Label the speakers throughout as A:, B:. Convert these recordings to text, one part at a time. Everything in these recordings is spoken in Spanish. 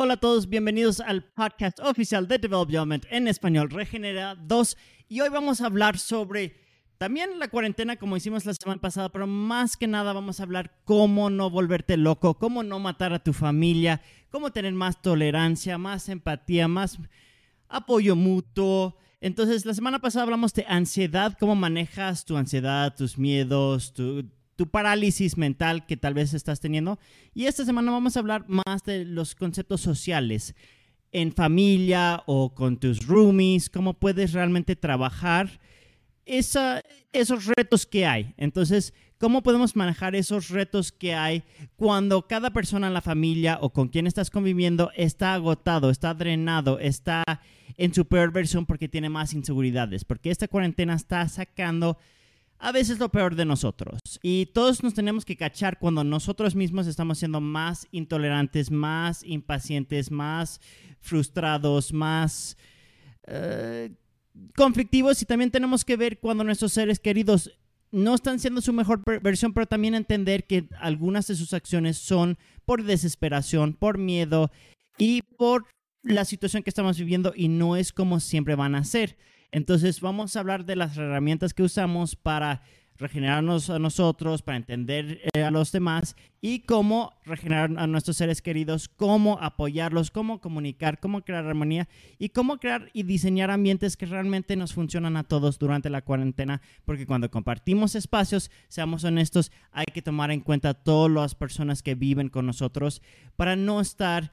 A: Hola a todos, bienvenidos al podcast oficial de Development en español, Regenera 2. Y hoy vamos a hablar sobre también la cuarentena como hicimos la semana pasada, pero más que nada vamos a hablar cómo no volverte loco, cómo no matar a tu familia, cómo tener más tolerancia, más empatía, más apoyo mutuo. Entonces, la semana pasada hablamos de ansiedad, cómo manejas tu ansiedad, tus miedos, tu, tu parálisis mental que tal vez estás teniendo. Y esta semana vamos a hablar más de los conceptos sociales en familia o con tus roomies, cómo puedes realmente trabajar esa, esos retos que hay. Entonces, ¿cómo podemos manejar esos retos que hay cuando cada persona en la familia o con quien estás conviviendo está agotado, está drenado, está en su peor versión porque tiene más inseguridades? Porque esta cuarentena está sacando a veces lo peor de nosotros. Y todos nos tenemos que cachar cuando nosotros mismos estamos siendo más intolerantes, más impacientes, más frustrados, más eh, conflictivos. Y también tenemos que ver cuando nuestros seres queridos no están siendo su mejor versión, pero también entender que algunas de sus acciones son por desesperación, por miedo y por la situación que estamos viviendo y no es como siempre van a ser. Entonces vamos a hablar de las herramientas que usamos para regenerarnos a nosotros, para entender eh, a los demás y cómo regenerar a nuestros seres queridos, cómo apoyarlos, cómo comunicar, cómo crear armonía y cómo crear y diseñar ambientes que realmente nos funcionan a todos durante la cuarentena, porque cuando compartimos espacios, seamos honestos, hay que tomar en cuenta todas las personas que viven con nosotros para no estar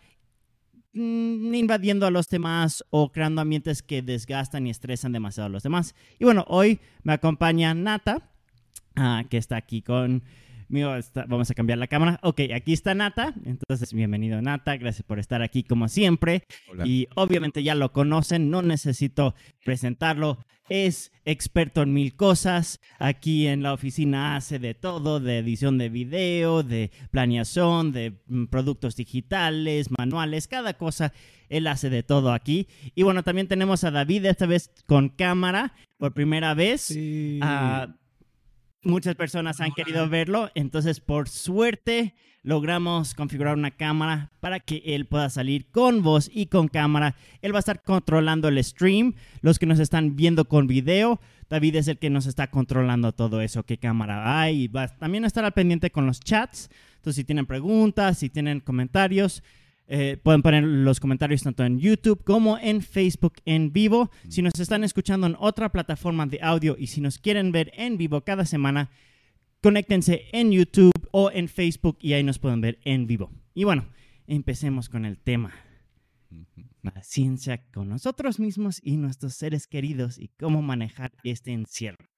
A: invadiendo a los demás o creando ambientes que desgastan y estresan demasiado a los demás. Y bueno, hoy me acompaña Nata, ah, que está aquí con vamos a cambiar la cámara. Ok, aquí está Nata. Entonces, bienvenido Nata. Gracias por estar aquí como siempre. Y obviamente ya lo conocen, no necesito presentarlo. Es experto en mil cosas. Aquí en la oficina hace de todo, de edición de video, de planeación, de mm, productos digitales, manuales, cada cosa. Él hace de todo aquí. Y bueno, también tenemos a David, esta vez con cámara, por primera vez. Sí. Ah, muchas personas han querido verlo, entonces por suerte logramos configurar una cámara para que él pueda salir con voz y con cámara. Él va a estar controlando el stream, los que nos están viendo con video. David es el que nos está controlando todo eso, qué cámara hay. Y va a también estar al pendiente con los chats. Entonces, si tienen preguntas, si tienen comentarios, eh, pueden poner los comentarios tanto en YouTube como en Facebook en vivo. Si nos están escuchando en otra plataforma de audio y si nos quieren ver en vivo cada semana, conéctense en YouTube o en Facebook y ahí nos pueden ver en vivo. Y bueno, empecemos con el tema. La ciencia con nosotros mismos y nuestros seres queridos y cómo manejar este encierro.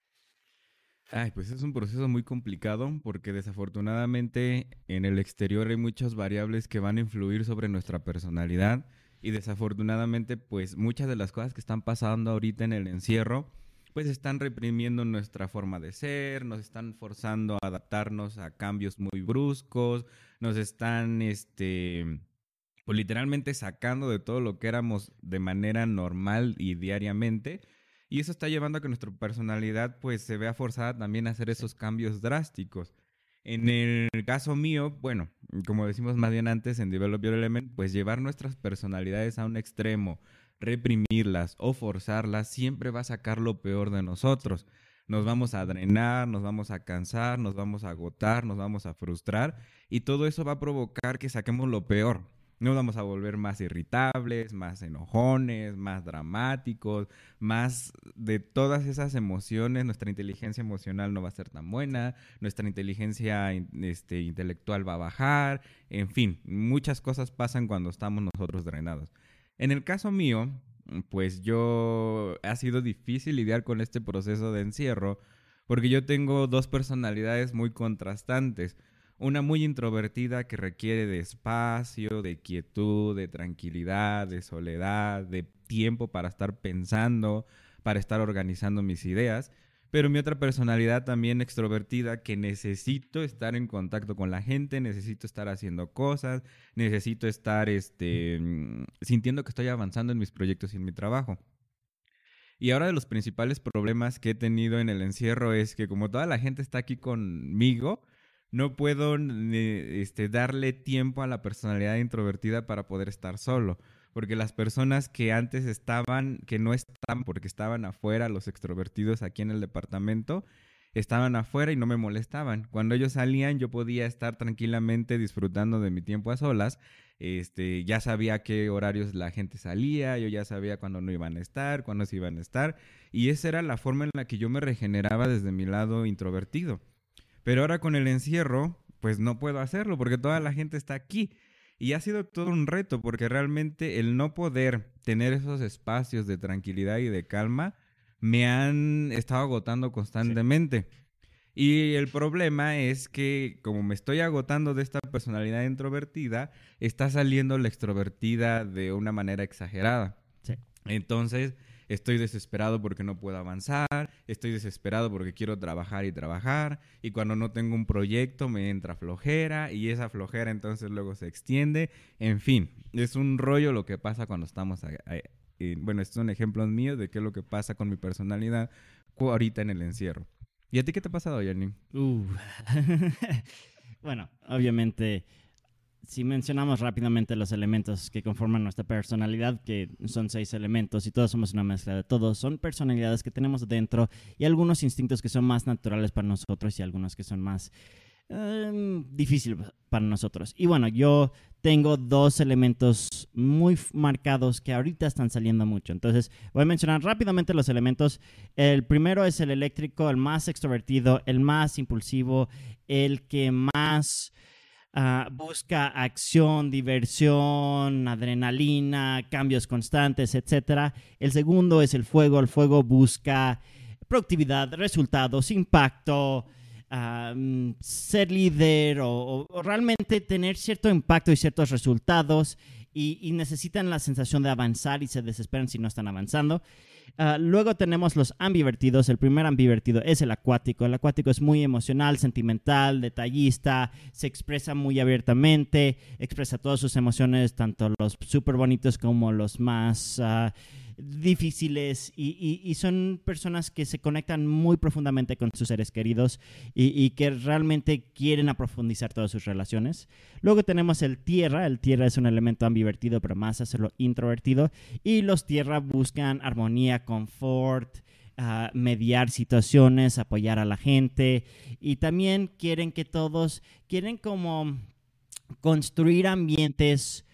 B: Ay, pues es un proceso muy complicado porque desafortunadamente en el exterior hay muchas variables que van a influir sobre nuestra personalidad y desafortunadamente pues muchas de las cosas que están pasando ahorita en el encierro pues están reprimiendo nuestra forma de ser, nos están forzando a adaptarnos a cambios muy bruscos, nos están este pues, literalmente sacando de todo lo que éramos de manera normal y diariamente y eso está llevando a que nuestra personalidad pues se vea forzada también a hacer esos cambios drásticos. En el caso mío, bueno, como decimos más bien antes en Develop Your Element, pues llevar nuestras personalidades a un extremo, reprimirlas o forzarlas, siempre va a sacar lo peor de nosotros. Nos vamos a drenar, nos vamos a cansar, nos vamos a agotar, nos vamos a frustrar y todo eso va a provocar que saquemos lo peor. Nos vamos a volver más irritables, más enojones, más dramáticos, más de todas esas emociones. Nuestra inteligencia emocional no va a ser tan buena, nuestra inteligencia este, intelectual va a bajar, en fin, muchas cosas pasan cuando estamos nosotros drenados. En el caso mío, pues yo ha sido difícil lidiar con este proceso de encierro porque yo tengo dos personalidades muy contrastantes. Una muy introvertida que requiere de espacio, de quietud, de tranquilidad, de soledad, de tiempo para estar pensando, para estar organizando mis ideas. Pero mi otra personalidad también extrovertida que necesito estar en contacto con la gente, necesito estar haciendo cosas, necesito estar este, sintiendo que estoy avanzando en mis proyectos y en mi trabajo. Y ahora de los principales problemas que he tenido en el encierro es que como toda la gente está aquí conmigo, no puedo este, darle tiempo a la personalidad introvertida para poder estar solo. Porque las personas que antes estaban, que no estaban porque estaban afuera, los extrovertidos aquí en el departamento, estaban afuera y no me molestaban. Cuando ellos salían yo podía estar tranquilamente disfrutando de mi tiempo a solas. Este, ya sabía qué horarios la gente salía, yo ya sabía cuándo no iban a estar, cuándo se iban a estar. Y esa era la forma en la que yo me regeneraba desde mi lado introvertido. Pero ahora con el encierro, pues no puedo hacerlo porque toda la gente está aquí. Y ha sido todo un reto porque realmente el no poder tener esos espacios de tranquilidad y de calma me han estado agotando constantemente. Y el problema es que como me estoy agotando de esta personalidad introvertida, está saliendo la extrovertida de una manera exagerada. Entonces, estoy desesperado porque no puedo avanzar, estoy desesperado porque quiero trabajar y trabajar, y cuando no tengo un proyecto me entra flojera, y esa flojera entonces luego se extiende. En fin, es un rollo lo que pasa cuando estamos bueno, estos son ejemplos míos de qué es lo que pasa con mi personalidad ahorita en el encierro. ¿Y a ti qué te ha pasado, Yanni?
A: Uh. bueno, obviamente, si mencionamos rápidamente los elementos que conforman nuestra personalidad, que son seis elementos y todos somos una mezcla de todos, son personalidades que tenemos dentro y algunos instintos que son más naturales para nosotros y algunos que son más Em, difícil para nosotros. Y bueno, yo tengo dos elementos muy marcados que ahorita están saliendo mucho. Entonces, voy a mencionar rápidamente los elementos. El primero es el eléctrico, el más extrovertido, el más impulsivo, el que más... Ah, busca acción, diversión, adrenalina, cambios constantes, etc. El segundo es el fuego. El fuego busca productividad, resultados, impacto, ser líder o, realmente tener cierto impacto y ciertos resultados y, necesitan la sensación de avanzar y se desesperan si no están avanzando. Ah, luego tenemos los ambivertidos. El primer ambivertido es el acuático. El acuático es muy emocional, sentimental, detallista, se expresa muy abiertamente, expresa todas sus emociones, tanto los súper bonitos como los más... Ah, difíciles y, son personas que se conectan muy profundamente con sus seres queridos y, que realmente quieren aprofundizar todas sus relaciones. Luego tenemos el tierra, el tierra es un elemento ambivertido pero más hacerlo introvertido. Y los tierra buscan armonía, confort, ah, mediar situaciones, apoyar a la gente. Y también quieren que todos, quieren como construir ambientes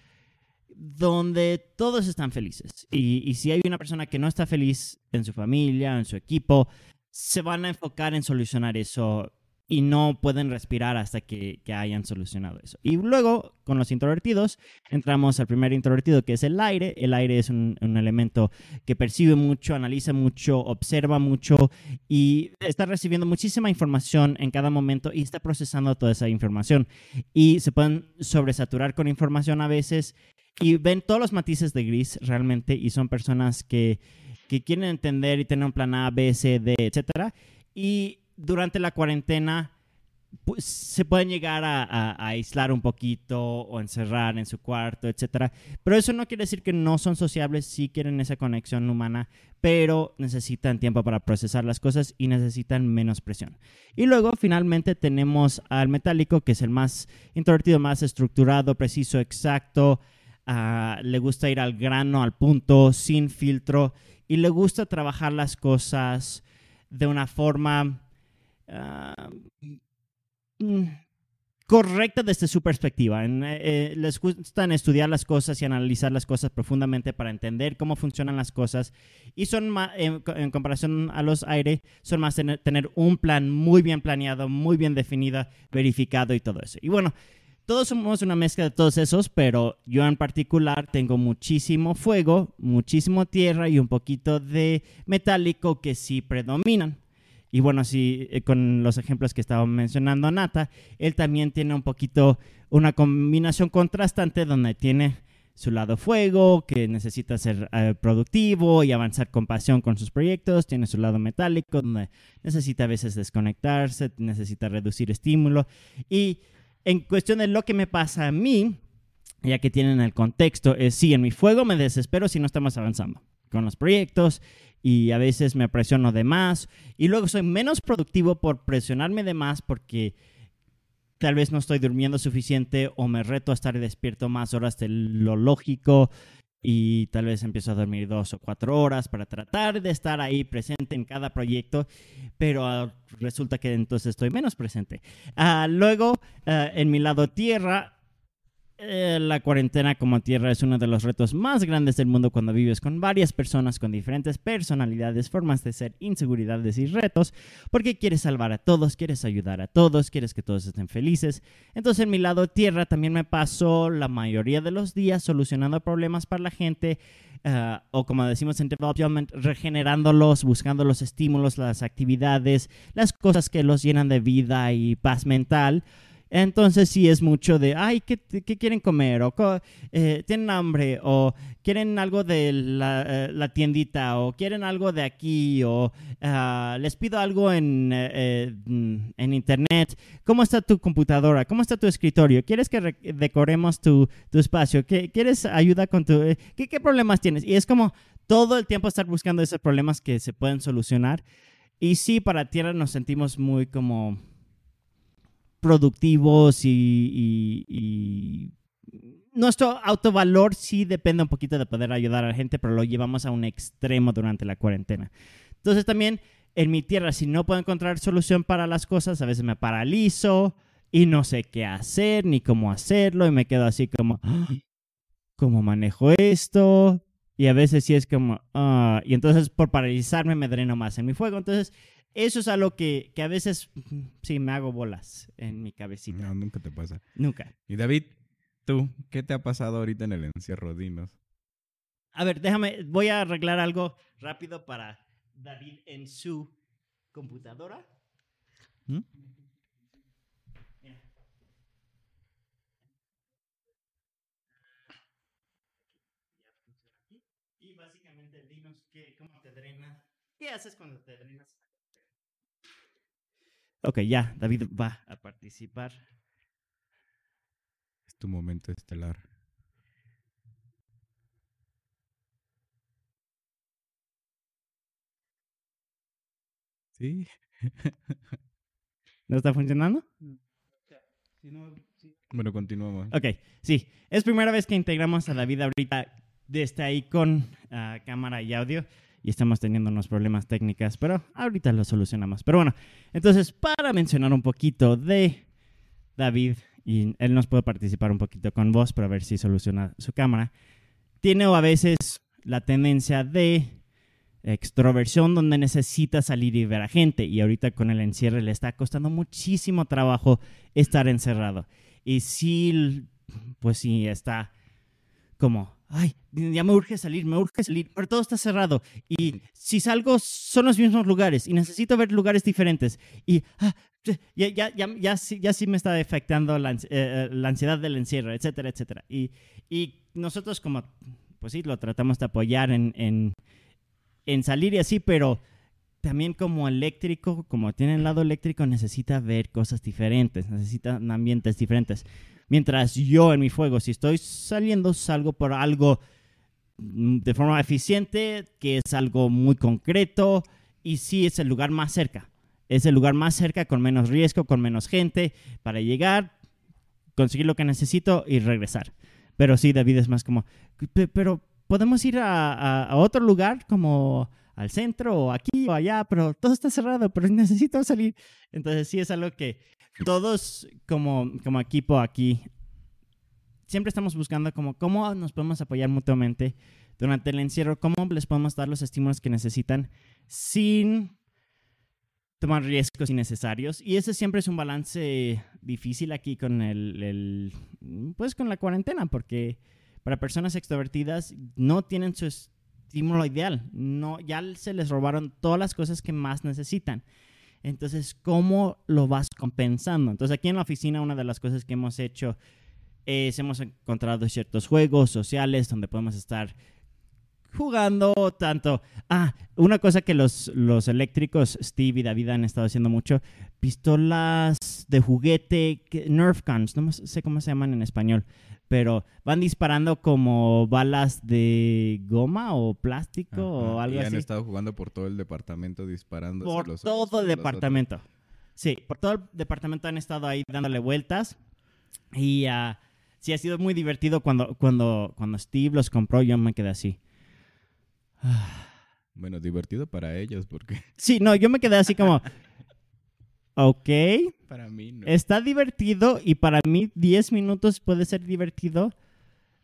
A: donde todos están felices. Y, si hay una persona que no está feliz en su familia, en su equipo, se van a enfocar en solucionar eso y no pueden respirar hasta que, hayan solucionado eso. Y luego, con los introvertidos, entramos al primer introvertido, que es el aire. El aire es un, elemento que percibe mucho, analiza mucho, observa mucho y está recibiendo muchísima información en cada momento y está procesando toda esa información. Y se pueden sobresaturar con información a veces y ven todos los matices de gris realmente y son personas que, quieren entender y tener un plan A, B, C, D, etc. Y durante la cuarentena pues, se pueden llegar a, aislar un poquito o encerrar en su cuarto, etc. Pero eso no quiere decir que no son sociables, sí quieren esa conexión humana, pero necesitan tiempo para procesar las cosas y necesitan menos presión. Y luego finalmente tenemos al metálico, que es el más introvertido, más estructurado, preciso, exacto, Ah, le gusta ir al grano, al punto, sin filtro, y le gusta trabajar las cosas de una forma ah, mm, correcta desde su perspectiva. Eh, eh, les gusta estudiar las cosas y analizar las cosas profundamente para entender cómo funcionan las cosas. Y son más, en, comparación a los aire, son más tener, tener un plan muy bien planeado, muy bien definido, verificado y todo eso. Y bueno, todos somos una mezcla de todos esos, pero yo en particular tengo muchísimo fuego, muchísimo tierra y un poquito de metálico que sí predominan. Y bueno, así eh, con los ejemplos que estaba mencionando Nata, él también tiene un poquito una combinación contrastante donde tiene su lado fuego, que necesita ser eh, productivo y avanzar con pasión con sus proyectos, tiene su lado metálico, donde necesita a veces desconectarse, necesita reducir estímulo y en cuestión de lo que me pasa a mí, ya que tienen el contexto, es sí, en mi fuego me desespero si no estamos avanzando con los proyectos y a veces me presiono de más y luego soy menos productivo por presionarme de más porque tal vez no estoy durmiendo suficiente o me reto a estar despierto más horas de lo lógico y tal vez empiezo a dormir dos o cuatro horas para tratar de estar ahí presente en cada proyecto, pero ah, resulta que entonces estoy menos presente. Ah, luego, ah, en mi lado tierra, eh, la cuarentena como tierra es uno de los retos más grandes del mundo cuando vives con varias personas con diferentes personalidades, formas de ser, inseguridades y retos, porque quieres salvar a todos, quieres ayudar a todos, quieres que todos estén felices. Entonces en mi lado tierra también me paso la mayoría de los días solucionando problemas para la gente, eh, o como decimos en Development, regenerándolos, buscando los estímulos, las actividades, las cosas que los llenan de vida y paz mental. Entonces sí es mucho de, ay, ¿qué, qué quieren comer? O eh, tienen hambre, o quieren algo de la, eh, la, tiendita, o quieren algo de aquí, o ah, les pido algo en, eh, en internet. ¿Cómo está tu computadora? ¿Cómo está tu escritorio? ¿Quieres que decoremos tu, tu espacio? ¿Quieres ayuda con tu... ¿qué, ¿Qué problemas tienes? Y es como todo el tiempo estar buscando esos problemas que se pueden solucionar. Y sí, para Tierra nos sentimos muy como productivos y, nuestro autovalor sí depende un poquito de poder ayudar a la gente, pero lo llevamos a un extremo durante la cuarentena. Entonces también en mi tierra, si no puedo encontrar solución para las cosas, a veces me paralizo y no sé qué hacer ni cómo hacerlo y me quedo así como, ¿cómo manejo esto? Y a veces sí es como, ah", y entonces por paralizarme me dreno más en mi fuego. Entonces eso es algo que, que, a veces sí me hago bolas en mi cabecita.
B: No, nunca te pasa.
A: Nunca.
B: Y David, tú, ¿qué te ha pasado ahorita en el encierro? Dinos.
A: A ver, déjame, voy a arreglar algo rápido para David en su computadora. ¿Mm? Y básicamente dinos cómo te drenas. ¿Qué haces cuando te drenas? Ok, ya, David va a participar.
B: Es tu momento estelar. ¿Sí?
A: ¿No está funcionando?
B: Bueno, continuamos.
A: Ok, sí. Es primera vez que integramos a David ahorita desde ahí con ah, cámara y audio y estamos teniendo unos problemas técnicos, pero ahorita lo solucionamos. Pero bueno, entonces para mencionar un poquito de David, y él nos puede participar un poquito con vos para ver si soluciona su cámara, tiene a veces la tendencia de extroversión donde necesita salir y ver a gente y ahorita con el encierre le está costando muchísimo trabajo estar encerrado. Y sí, pues sí, está como ay, ya me urge salir, me urge salir, pero todo está cerrado. Y si salgo, son los mismos lugares y necesito ver lugares diferentes. Y ah, ya, ya, ya, ya, sí, ya sí me está afectando la, eh, eh, la ansiedad del encierro, etcétera, etcétera. Y, y, nosotros como, pues sí, lo tratamos de apoyar en, en, en salir y así, pero también como eléctrico, como tiene el lado eléctrico, necesita ver cosas diferentes, necesita ambientes diferentes. Mientras yo en mi fuego, si estoy saliendo, salgo por algo mm, de forma eficiente, que es algo muy concreto y sí es el lugar más cerca. Es el lugar más cerca con menos riesgo, con menos gente para llegar, conseguir lo que necesito y regresar. Pero sí, David es más como, pero podemos ir a, a otro lugar como al centro o aquí o allá, pero todo está cerrado, pero necesito salir. Entonces sí es algo que todos como, como equipo aquí siempre estamos buscando como cómo nos podemos apoyar mutuamente durante el encierro, cómo les podemos dar los estímulos que necesitan sin tomar riesgos innecesarios. Y ese siempre es un balance difícil aquí con el, pues con la cuarentena, porque para personas extrovertidas no tienen su estímulo ideal, no, ya se les robaron todas las cosas que más necesitan. Entonces, ¿cómo lo vas compensando? Entonces, aquí en la oficina, una de las cosas que hemos hecho es, hemos encontrado ciertos juegos sociales donde podemos estar jugando tanto. Ah, una cosa que los, los eléctricos, Steve y David han estado haciendo mucho, pistolas de juguete, Nerf guns, no sé cómo se llaman en español, pero van disparando como balas de goma o plástico o algo
B: y
A: así.
B: han estado jugando por todo el departamento disparando.
A: Por todo el departamento. Sí, por todo el departamento han estado ahí dándole vueltas. Y ah, sí, ha sido muy divertido cuando, cuando, cuando Steve los compró, yo me quedé así.
B: Bueno, divertido para ellos porque
A: Sí, no, yo me quedé así como, ok,
B: para mí no.
A: está divertido y para mí 10 minutos puede ser divertido,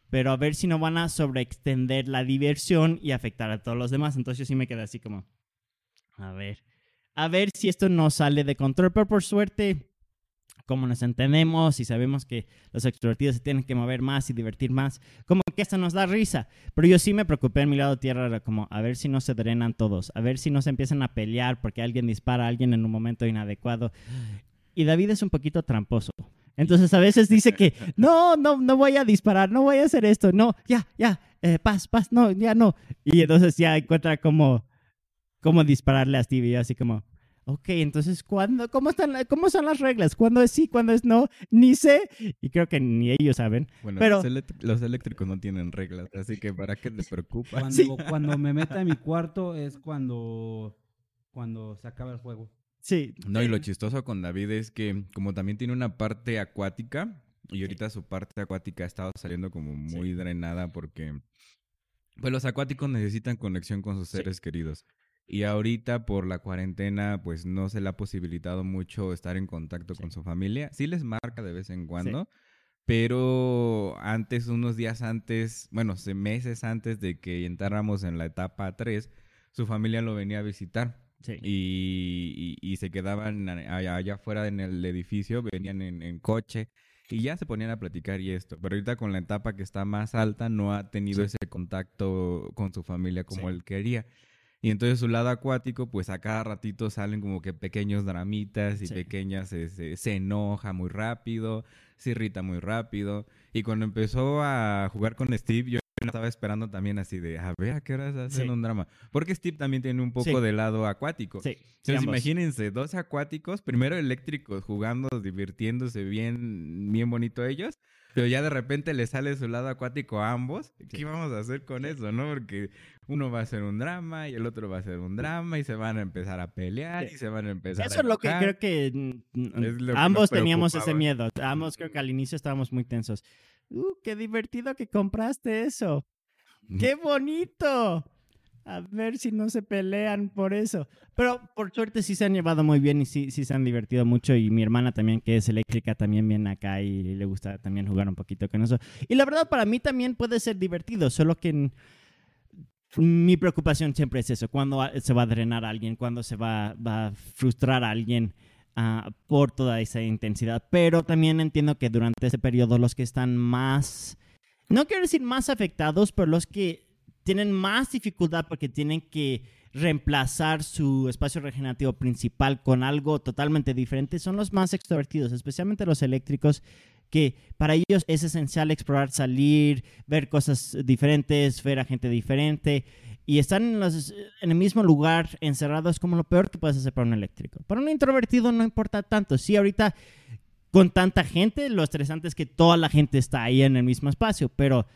A: pero a ver si no van a sobreextender la diversión y afectar a todos los demás. Entonces yo sí me quedé así como, a ver, a ver si esto no sale de control, pero por suerte, como nos entendemos y sabemos que los extrovertidos se tienen que mover más y divertir más, como que esto nos da risa. Pero yo sí me preocupé en mi lado tierra, era como a ver si no se drenan todos, a ver si no se empiezan a pelear porque alguien dispara a alguien en un momento inadecuado. Y David es un poquito tramposo. Entonces a veces dice que no, no, no voy a disparar, no voy a hacer esto, no, ya, ya, eh, paz, paz, no, ya no. Y entonces ya encuentra cómo, cómo dispararle a yo así como, ok, entonces, ¿cuándo, cómo, están, la- ¿cómo son las reglas? ¿Cuándo es sí, cuándo es no? Ni sé. Y creo que ni ellos saben.
B: Bueno,
A: pero-
B: los, eléctricos no tienen reglas, así que ¿para qué te preocupa?
C: Cuando,
A: Sí.
C: cuando me meta en mi cuarto es cuando, cuando se acaba el juego.
A: Sí.
B: No, y lo chistoso con David es que como también tiene una parte acuática, y ahorita su parte acuática ha estado saliendo como muy drenada porque pues los acuáticos necesitan conexión con sus
A: Sí.
B: seres queridos. Y ahorita por la cuarentena pues no se le ha posibilitado mucho estar en contacto con su familia. Sí les marca de vez en cuando, pero antes, unos días antes, bueno, se- meses antes de que entráramos en la etapa 3, su familia lo venía a visitar
A: Sí.
B: y, y- y se quedaban allá, allá afuera en el edificio, venían en, en coche y ya se ponían a platicar y esto. Pero ahorita con la etapa que está más alta no ha tenido ese contacto con su familia como
A: Sí.
B: él quería. Y entonces su lado acuático, pues a cada ratito salen como que pequeños dramitas y
A: Sí.
B: pequeñas, se, se- se enoja muy rápido, se irrita muy rápido. Y cuando empezó a jugar con Steve, yo estaba esperando también así de, a ver a qué horas hacen
A: Sí.
B: un drama. Porque Steve también tiene un poco
A: Sí.
B: de lado acuático.
A: Sí.
B: Entonces imagínense, dos acuáticos, primero eléctricos, jugando, divirtiéndose bien, bien bonito ellos, pero ya de repente le sale su lado acuático a ambos. ¿Qué vamos a hacer con eso, no? Porque uno va a hacer un drama y el otro va a hacer un drama y se van a empezar a pelear y se van a empezar
A: Eso
B: a
A: es lo que creo que mm,
B: Es lo que
A: ambos teníamos ese miedo. Ambos creo que al inicio estábamos muy tensos. Uh, qué divertido que compraste eso. ¡Qué bonito! A ver si no se pelean por eso. Pero por suerte sí se han llevado muy bien y sí, sí se han divertido mucho. Y mi hermana también, que es eléctrica, también viene acá y le gusta también jugar un poquito con eso. Y la verdad, para mí también puede ser divertido, solo que en- mi preocupación siempre es eso. Cuando se va a drenar a alguien, cuando se va, va a frustrar a alguien ah, por toda esa intensidad. Pero también entiendo que durante ese periodo los que están más no quiero decir más afectados, pero los que tienen más dificultad porque tienen que reemplazar su espacio regenerativo principal con algo totalmente diferente son los más extrovertidos, especialmente los eléctricos, que para ellos es esencial explorar, salir, ver cosas diferentes, ver a gente diferente. Y están en, los- en el mismo lugar encerrados es como lo peor que puedes hacer para un eléctrico. Para un introvertido no importa tanto. Sí, ahorita con tanta gente, lo estresante es que toda la gente está ahí en el mismo espacio, pero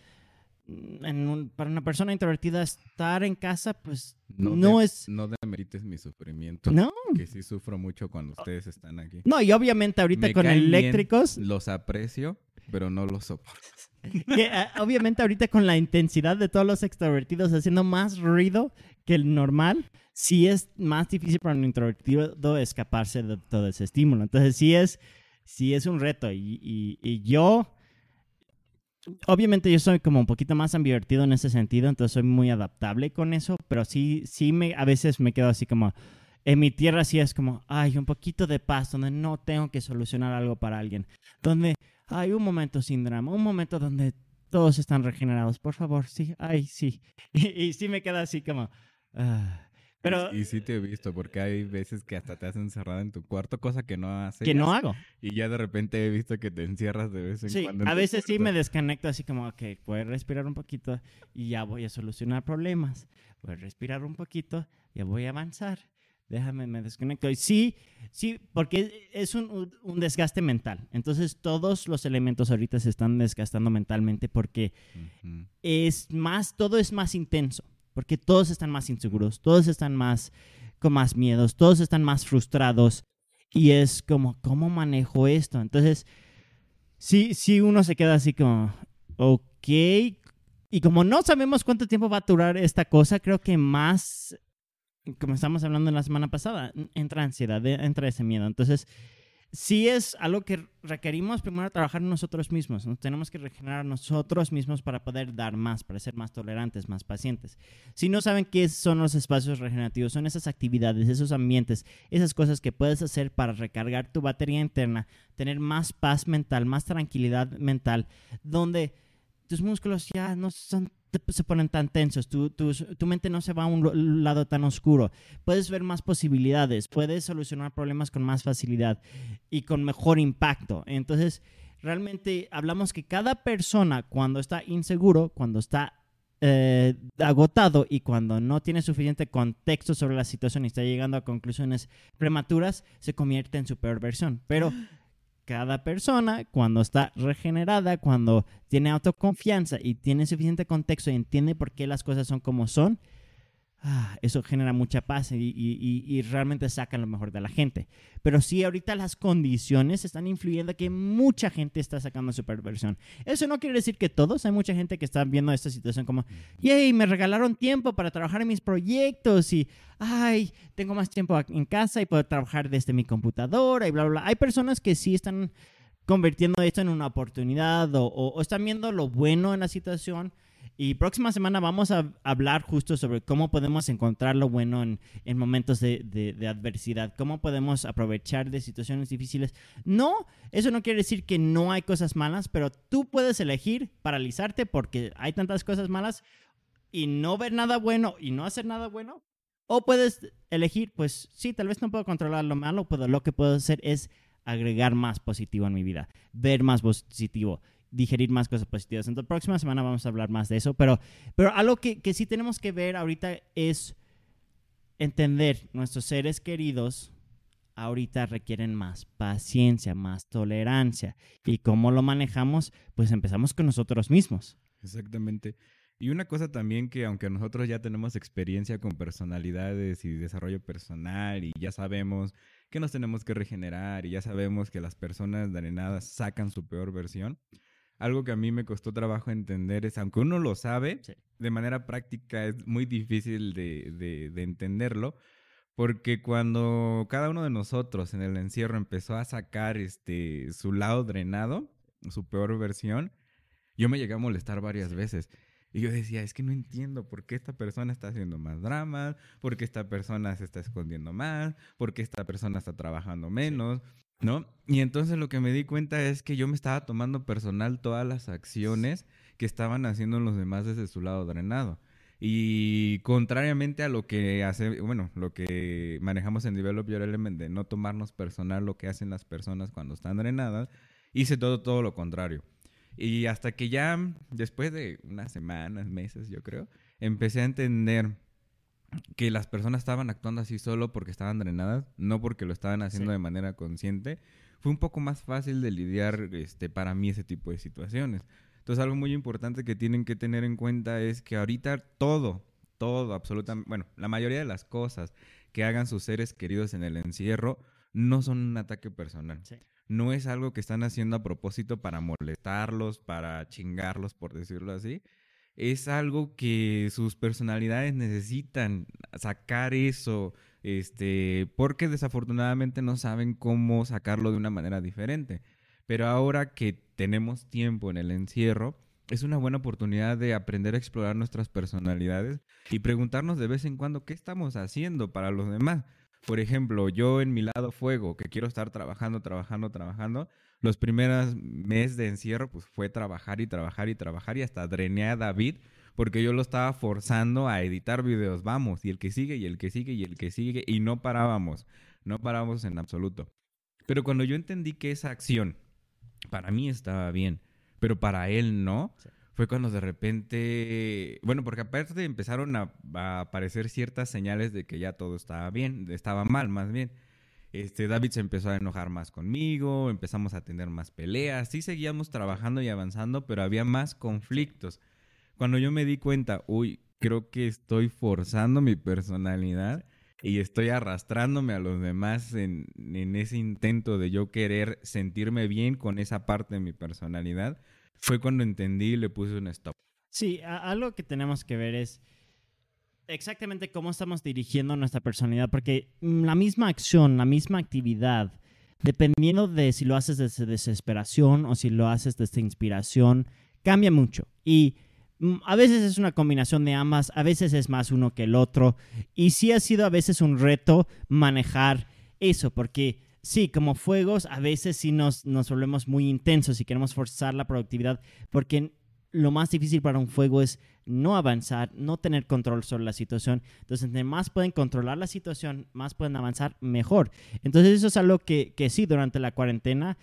A: en un- para una persona introvertida estar en casa, pues no,
B: de-
A: es...
B: No demerites mi sufrimiento.
A: No.
B: Que sí sufro mucho cuando ustedes están aquí.
A: No, y obviamente ahorita
B: Me
A: con
B: caen bien,
A: eléctricos,
B: Los aprecio, pero no los soporto.
A: que, ah, obviamente ahorita con la intensidad de todos los extrovertidos haciendo más ruido que el normal, sí es más difícil para un introvertido escaparse de todo ese estímulo. Entonces sí es, sí es un reto. Y, y- y yo, obviamente yo soy como un poquito más ambivertido en ese sentido, entonces soy muy adaptable con eso, pero sí, sí me, a veces me quedo así como... En mi tierra sí es como, hay un poquito de paz donde no tengo que solucionar algo para alguien. Donde hay un momento sin drama, un momento donde todos están regenerados. Por favor, sí, ay, sí. Y, y sí me queda así como... ah. Pero
B: Y, y sí te he visto, porque hay veces que hasta te has encerrado en tu cuarto, cosa que no haces.
A: que no hago.
B: Y ya de repente he visto que te encierras de vez en
A: Sí,
B: cuando. en
A: a veces sí me desconecto así como, ok, voy a respirar un poquito y ya voy a solucionar problemas. Voy a respirar un poquito, ya voy a avanzar. Déjame, me desconecto. Y sí, sí, porque es un, un- desgaste mental. Entonces todos los elementos ahorita se están desgastando mentalmente porque es más, todo es más intenso, porque todos están más inseguros, todos están más con más miedos, todos están más frustrados Y es como, ¿cómo manejo esto? Entonces, sí, sí uno se queda así como, ok. Y como no sabemos cuánto tiempo va a durar esta cosa, creo que más, como estamos hablando la semana pasada, entra ansiedad, entra ese miedo. Entonces, sí es algo que requerimos primero trabajar nosotros mismos. Tenemos que regenerar nosotros mismos para poder dar más, para ser más tolerantes, más pacientes. Si no saben qué son los espacios regenerativos, son esas actividades, esos ambientes, esas cosas que puedes hacer para recargar tu batería interna, tener más paz mental, más tranquilidad mental, donde tus músculos ya no son se ponen tan tensos, tu, tu, tu, mente no se va a un lado tan oscuro, puedes ver más posibilidades, puedes solucionar problemas con más facilidad y con mejor impacto. Entonces, realmente hablamos que cada persona cuando está inseguro, cuando está eh, agotado y cuando no tiene suficiente contexto sobre la situación y está llegando a conclusiones prematuras, se convierte en su peor versión. Pero cada persona, cuando está regenerada, cuando tiene autoconfianza y tiene suficiente contexto y entiende por qué las cosas son como son, Ah, eso genera mucha paz y, realmente saca lo mejor de la gente. Pero sí, ahorita las condiciones están influyendo que mucha gente está sacando su perversión. Eso no quiere decir que todos, hay mucha gente que está viendo esta situación como, yay, me regalaron tiempo para trabajar en mis proyectos y, ay, tengo más tiempo en casa y puedo trabajar desde mi computadora y bla, bla. Hay personas que sí están convirtiendo esto en una oportunidad o están viendo lo bueno en la situación y próxima semana vamos a hablar justo sobre cómo podemos encontrar lo bueno en, en momentos de, de, adversidad, cómo podemos aprovechar de situaciones difíciles. No, eso no quiere decir que no hay cosas malas, pero tú puedes elegir paralizarte porque hay tantas cosas malas y no ver nada bueno y no hacer nada bueno. O puedes elegir, pues sí, tal vez no puedo controlar lo malo, pero lo que puedo hacer es agregar más positivo en mi vida, ver más positivo, digerir más cosas positivas. Entonces, próxima semana vamos a hablar más de eso, pero, pero algo que, que sí tenemos que ver ahorita es entender nuestros seres queridos ahorita requieren más paciencia, más tolerancia. ¿Y cómo lo manejamos? Pues empezamos con nosotros mismos.
B: Exactamente. Y una cosa también que aunque nosotros ya tenemos experiencia con personalidades y desarrollo personal y ya sabemos que nos tenemos que regenerar y ya sabemos que las personas drenadas sacan su peor versión, algo que a mí me costó trabajo entender es, aunque uno lo sabe, de manera práctica es muy difícil de, de, entenderlo, porque cuando cada uno de nosotros en el encierro empezó a sacar este, su lado drenado, su peor versión, yo me llegué a molestar varias veces. Y yo decía, es que no entiendo por qué esta persona está haciendo más dramas, por qué esta persona se está escondiendo más, por qué esta persona está trabajando menos. ¿No? Y entonces lo que me di cuenta es que yo me estaba tomando personal todas las acciones que estaban haciendo los demás desde su lado drenado. Y contrariamente a lo que hace, bueno, lo que manejamos en Develop Your Element de no tomarnos personal lo que hacen las personas cuando están drenadas, hice todo, todo lo contrario. Y hasta que ya, después de unas semanas, meses, yo creo, empecé a entender que las personas estaban actuando así solo porque estaban drenadas, no porque lo estaban haciendo de manera consciente, fue un poco más fácil de lidiar este, para mí ese tipo de situaciones. Entonces algo muy importante que tienen que tener en cuenta es que ahorita todo, todo, absolutamente, bueno, la mayoría de las cosas que hagan sus seres queridos en el encierro no son un ataque personal. No es algo que están haciendo a propósito para molestarlos, para chingarlos, por decirlo así, es algo que sus personalidades necesitan sacar eso, este, porque desafortunadamente no saben cómo sacarlo de una manera diferente. Pero ahora que tenemos tiempo en el encierro, es una buena oportunidad de aprender a explorar nuestras personalidades y preguntarnos de vez en cuando qué estamos haciendo para los demás. Por ejemplo, yo en mi lado fuego, que quiero estar trabajando, trabajando, trabajando, los primeros meses de encierro, pues fue trabajar y trabajar y trabajar y hasta drené a David porque yo lo estaba forzando a editar videos. Vamos, y el que sigue, y el que sigue, y el que sigue, y no parábamos, no parábamos en absoluto. Pero cuando yo entendí que esa acción para mí estaba bien, pero para él no, fue cuando de repente, bueno, porque aparte empezaron a, a aparecer ciertas señales de que ya todo estaba bien, estaba mal más bien. Este, David se empezó a enojar más conmigo, empezamos a tener más peleas, sí seguíamos trabajando y avanzando, pero había más conflictos. Cuando yo me di cuenta, uy, creo que estoy forzando mi personalidad, y estoy arrastrándome a los demás en, en ese intento de yo querer sentirme bien con esa parte de mi personalidad, fue cuando entendí y le puse un stop.
A: Sí, algo que tenemos que ver es exactamente cómo estamos dirigiendo nuestra personalidad, porque la misma acción, la misma actividad, dependiendo de si lo haces desde desesperación o si lo haces desde inspiración, cambia mucho. Y mm, a veces es una combinación de ambas, a veces es más uno que el otro. Y sí ha sido a veces un reto manejar eso, porque sí, como fuegos, a veces sí nos, nos volvemos muy intensos y queremos forzar la productividad, porque lo más difícil para un fuego es no avanzar, no tener control sobre la situación. Entonces, entre más pueden controlar la situación, más pueden avanzar, mejor. Entonces, eso es algo que, que sí, durante la cuarentena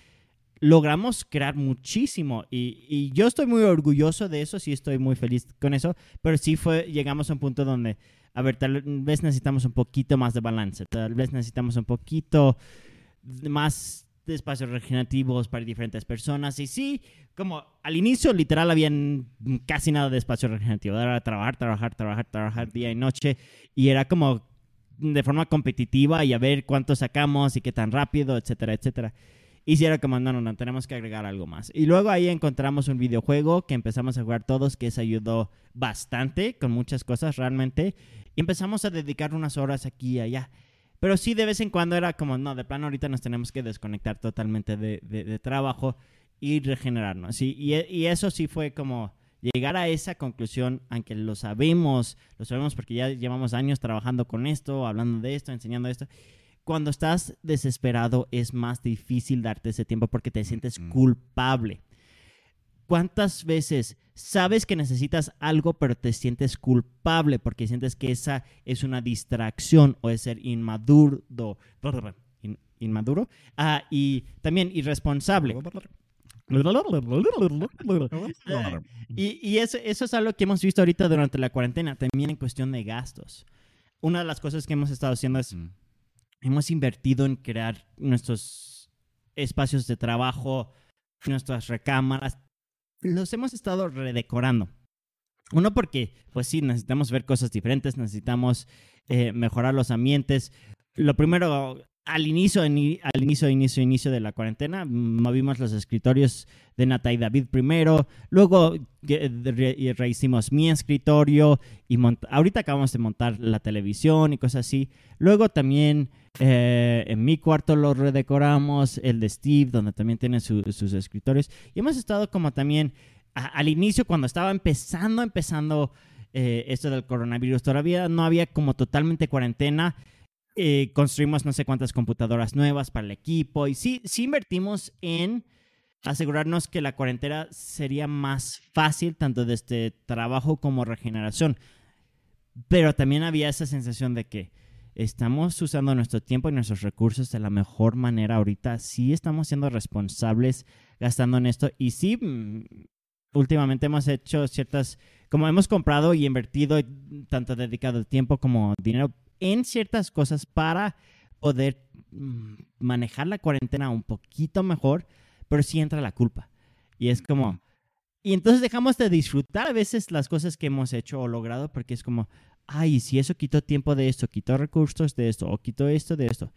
A: logramos crear muchísimo y, y yo estoy muy orgulloso de eso, sí estoy muy feliz con eso, pero sí fue, llegamos a un punto donde, a ver, tal vez necesitamos un poquito más de balance, tal vez necesitamos un poquito más de espacios regenerativos para diferentes personas y sí, como al inicio literal habían casi nada de espacio regenerativo, era trabajar, trabajar, trabajar, trabajar día y noche y era como de forma competitiva y a ver cuánto sacamos y qué tan rápido, etcétera, etcétera. Y si era como, no, no, no, tenemos que agregar algo más. Y luego ahí encontramos un videojuego que empezamos a jugar todos, que eso ayudó bastante con muchas cosas realmente. Y empezamos a dedicar unas horas aquí y allá. Pero sí, de vez en cuando era como, no, de plano ahorita nos tenemos que desconectar totalmente de, de- de trabajo y regenerarnos. Y, y, y eso sí fue como llegar a esa conclusión, aunque lo sabemos, lo sabemos porque ya llevamos años trabajando con esto, hablando de esto, enseñando esto. Cuando estás desesperado es más difícil darte ese tiempo porque te sientes culpable. ¿Cuántas veces sabes que necesitas algo pero te sientes culpable porque sientes que esa es una distracción o es ser inmaduro, in- inmaduro Ah, y también irresponsable? Y, y eso, eso es algo que hemos visto ahorita durante la cuarentena, también en cuestión de gastos. Una de las cosas que hemos estado haciendo es,
B: Mm.
A: hemos invertido en crear nuestros espacios de trabajo, nuestras recámaras. Los hemos estado redecorando. Uno porque, pues sí, necesitamos ver cosas diferentes, necesitamos eh, mejorar los ambientes. Lo primero, al inicio, ini- al inicio, inicio, inicio de la cuarentena, movimos los escritorios de Nata y David primero, luego y rehicimos mi escritorio y ahorita acabamos de montar la televisión y cosas así. Luego también eh, en mi cuarto lo redecoramos, el de Steve, donde también tiene su- sus escritorios. Y hemos estado como también al inicio, cuando estaba empezando, empezando eh, esto del coronavirus, todavía no había como totalmente cuarentena. Eh, construimos no sé cuántas computadoras nuevas para el equipo y sí, sí invertimos en asegurarnos que la cuarentena sería más fácil tanto desde trabajo como regeneración. Pero también había esa sensación de que estamos usando nuestro tiempo y nuestros recursos de la mejor manera ahorita. Sí estamos siendo responsables gastando en esto. Y sí, mm, últimamente hemos hecho ciertas, como hemos comprado y invertido, tanto dedicado tiempo como dinero en ciertas cosas para poder mm, manejar la cuarentena un poquito mejor, pero sí entra la culpa. Y es como... Y entonces dejamos de disfrutar a veces las cosas que hemos hecho o logrado porque es como, ay, si eso quitó tiempo de esto, quitó recursos de esto o quitó esto de esto.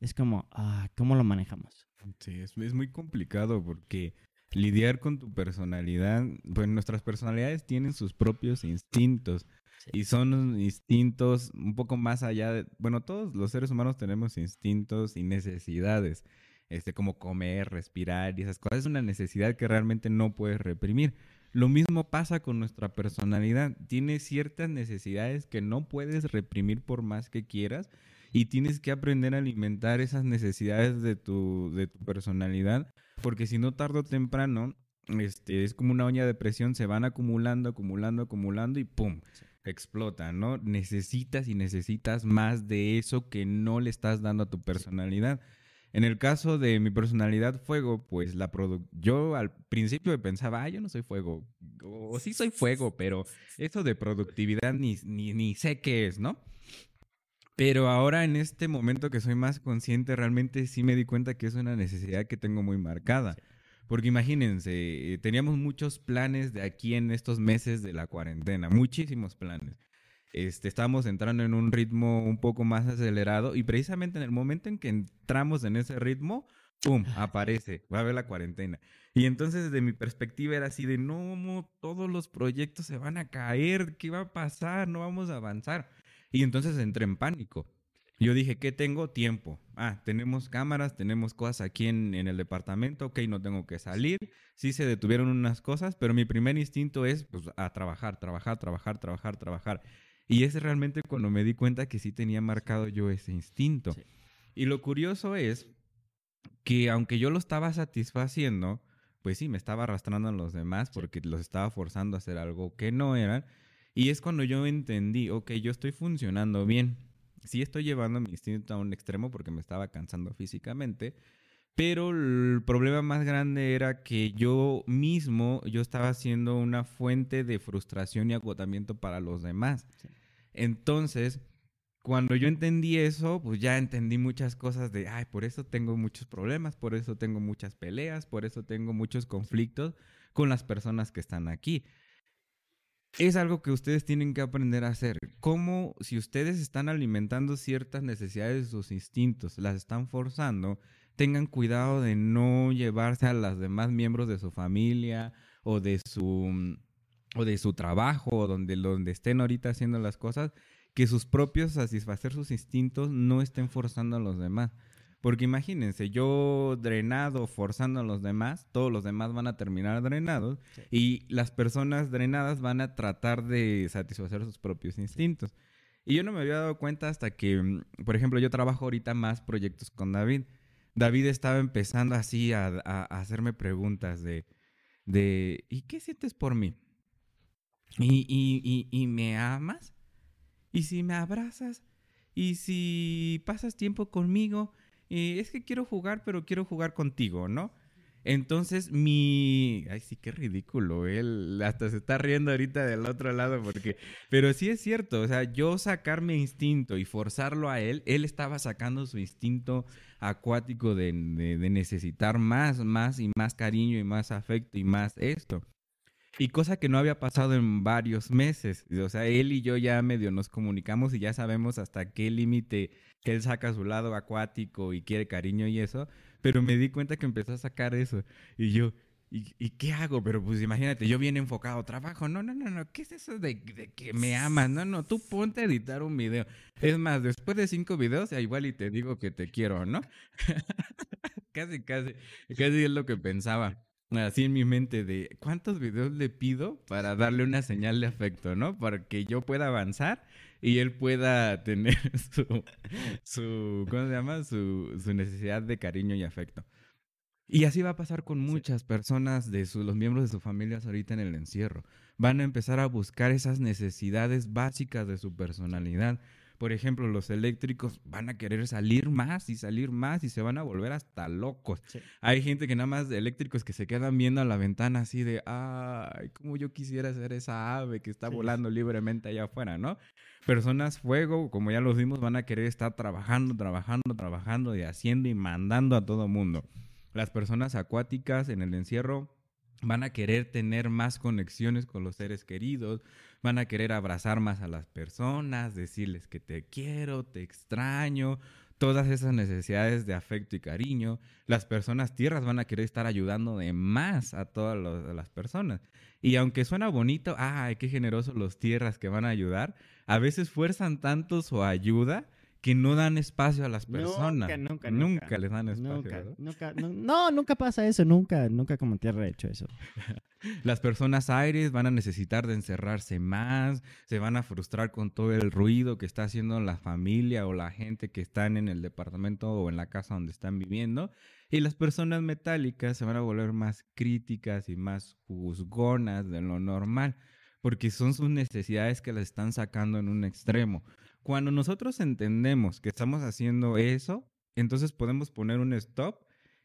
A: Es como, ah, ¿cómo lo manejamos?
B: Sí, es, es muy complicado porque lidiar con tu personalidad, pues nuestras personalidades tienen sus propios instintos y son instintos un poco más allá de, bueno, todos los seres humanos tenemos instintos y necesidades, este, como comer, respirar y esas cosas, es una necesidad que realmente no puedes reprimir. Lo mismo pasa con nuestra personalidad, tiene ciertas necesidades que no puedes reprimir por más que quieras y tienes que aprender a alimentar esas necesidades de tu, de tu personalidad, porque si no tarde o temprano, este, es como una olla de presión, se van acumulando, acumulando, acumulando y ¡pum! explotan, ¿no? Necesitas y necesitas más de eso que no le estás dando a tu personalidad. En el caso de mi personalidad fuego, pues la produ yo al principio pensaba, ah, yo no soy fuego, o, sí soy fuego, pero eso de productividad ni, ni, ni sé qué es, ¿no? Pero ahora en este momento que soy más consciente, realmente sí me di cuenta que es una necesidad que tengo muy marcada. Porque imagínense, eh, teníamos muchos planes de aquí en estos meses de la cuarentena, muchísimos planes. Este, estábamos entrando en un ritmo un poco más acelerado y precisamente en el momento en que entramos en ese ritmo, ¡pum! aparece, va a haber la cuarentena. Y entonces desde mi perspectiva era así de, no, todos los proyectos se van a caer, ¿qué va a pasar? No vamos a avanzar. Y entonces entré en pánico. Yo dije, ¿qué tengo? Tiempo. Ah, tenemos cámaras, tenemos cosas aquí en, el departamento, ok, no tengo que salir. Sí se detuvieron unas cosas, pero mi primer instinto es pues, a trabajar, trabajar, trabajar, trabajar, trabajar. Y es realmente cuando me di cuenta que sí tenía marcado yo ese instinto. Y lo curioso es que aunque yo lo estaba satisfaciendo, pues sí, me estaba arrastrando a los demás porque los estaba forzando a hacer algo que no eran. Y es cuando yo entendí, ok, yo estoy funcionando bien sí estoy llevando mi instinto a un extremo porque me estaba cansando físicamente, pero el problema más grande era que yo mismo, yo estaba siendo una fuente de frustración y agotamiento para los demás. Entonces, cuando yo entendí eso, pues ya entendí muchas cosas de, ay, por eso tengo muchos problemas, por eso tengo muchas peleas, por eso tengo muchos conflictos con las personas que están aquí es algo que ustedes tienen que aprender a hacer. Como si ustedes están alimentando ciertas necesidades de sus instintos, las están forzando, tengan cuidado de no llevarse a los demás miembros de su familia o de su o de su trabajo o donde, donde estén ahorita haciendo las cosas, que sus propios satisfacer sus instintos no estén forzando a los demás. Porque imagínense, yo drenado, forzando a los demás, todos los demás van a terminar drenados y las personas drenadas van a tratar de satisfacer sus propios instintos. Y yo no me había dado cuenta hasta que, mm, por ejemplo, yo trabajo ahorita más proyectos con David. David estaba empezando así a, hacerme preguntas de, de, ¿y qué sientes por mí? ¿Y, y, y me amas? ¿Y si me abrazas? ¿Y si pasas tiempo conmigo? y es que quiero jugar, pero quiero jugar contigo, ¿no? Entonces mi... Ay, sí, qué ridículo. Él hasta se está riendo ahorita del otro lado porque... Pero sí es cierto, o sea, yo sacar mi instinto y forzarlo a él, él estaba sacando su instinto acuático de, de necesitar más, más y más cariño y más afecto y más esto. Y cosa que no había pasado en varios meses. O sea, él y yo ya medio nos comunicamos y ya sabemos hasta qué límite que él saca su lado acuático y quiere cariño y eso, pero me di cuenta que empezó a sacar eso y yo, ¿y, qué hago? Pero pues imagínate, yo bien enfocado, trabajo, no, no, no, no, ¿qué es eso de, que me amas? No, no, tú ponte a editar un video. Es más, después de cinco videos, igual y te digo que te quiero, ¿no? casi, casi, casi es lo que pensaba así en mi mente de cuántos videos le pido para darle una señal de afecto, ¿no? Para que yo pueda avanzar y él pueda tener su, su ¿cómo se llama? Su, su necesidad de cariño y afecto. Y así va a pasar con muchas personas de los miembros de su familia ahorita en el encierro. Van a empezar a buscar esas necesidades básicas de su personalidad por ejemplo, los eléctricos van a querer salir más y salir más y se van a volver hasta locos. Hay gente que nada más de eléctricos que se quedan viendo a la ventana así de, ay, como yo quisiera ser esa ave que está volando libremente allá afuera, ¿no? Personas fuego, como ya los vimos, van a querer estar trabajando, trabajando, trabajando y haciendo y mandando a todo mundo. Las personas acuáticas en el encierro van a querer tener más conexiones con los seres queridos, van a querer abrazar más a las personas, decirles que te quiero, te extraño, todas esas necesidades de afecto y cariño. Las personas tierras van a querer estar ayudando de más a todas las personas. Y aunque suena bonito, ay, qué generosos los tierras que van a ayudar, a veces fuerzan tanto su ayuda que no dan espacio a las personas.
A: Nunca, nunca,
B: nunca. les dan espacio.
A: Nunca, no, nunca pasa eso, nunca, nunca como tierra ha hecho eso.
B: las personas aires van a necesitar de encerrarse más, se van a frustrar con todo el ruido que está haciendo la familia o la gente que están en el departamento o en la casa donde están viviendo. Y las personas metálicas se van a volver más críticas y más juzgonas de lo normal, porque son sus necesidades que las están sacando en un extremo. Cuando nosotros entendemos que estamos haciendo eso, entonces podemos poner un stop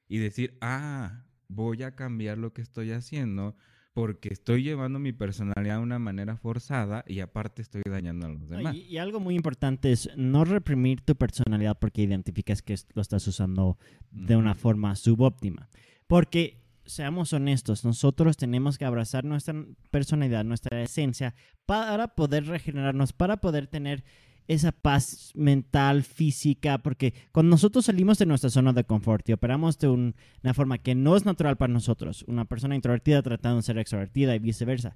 B: y decir, ah, voy a cambiar lo que estoy haciendo porque estoy llevando mi personalidad de una manera forzada y aparte estoy dañando a los demás.
A: Y, algo muy importante es no reprimir tu personalidad porque identificas que lo estás usando de una forma subóptima. Porque seamos honestos, nosotros tenemos que abrazar nuestra personalidad, nuestra esencia, para poder regenerarnos, para poder tener esa paz mental, física, porque cuando nosotros salimos de nuestra zona de confort y operamos de un- una forma que no es natural para nosotros, una persona introvertida tratando de ser extrovertida y viceversa,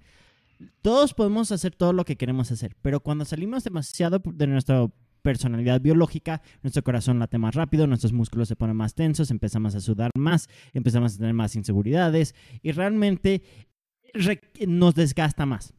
A: todos podemos hacer todo lo que queremos hacer, pero cuando salimos demasiado de nuestra personalidad biológica, nuestro corazón late más rápido, nuestros músculos se ponen más tensos, empezamos a sudar más, empezamos a tener más inseguridades y realmente re- nos desgasta más.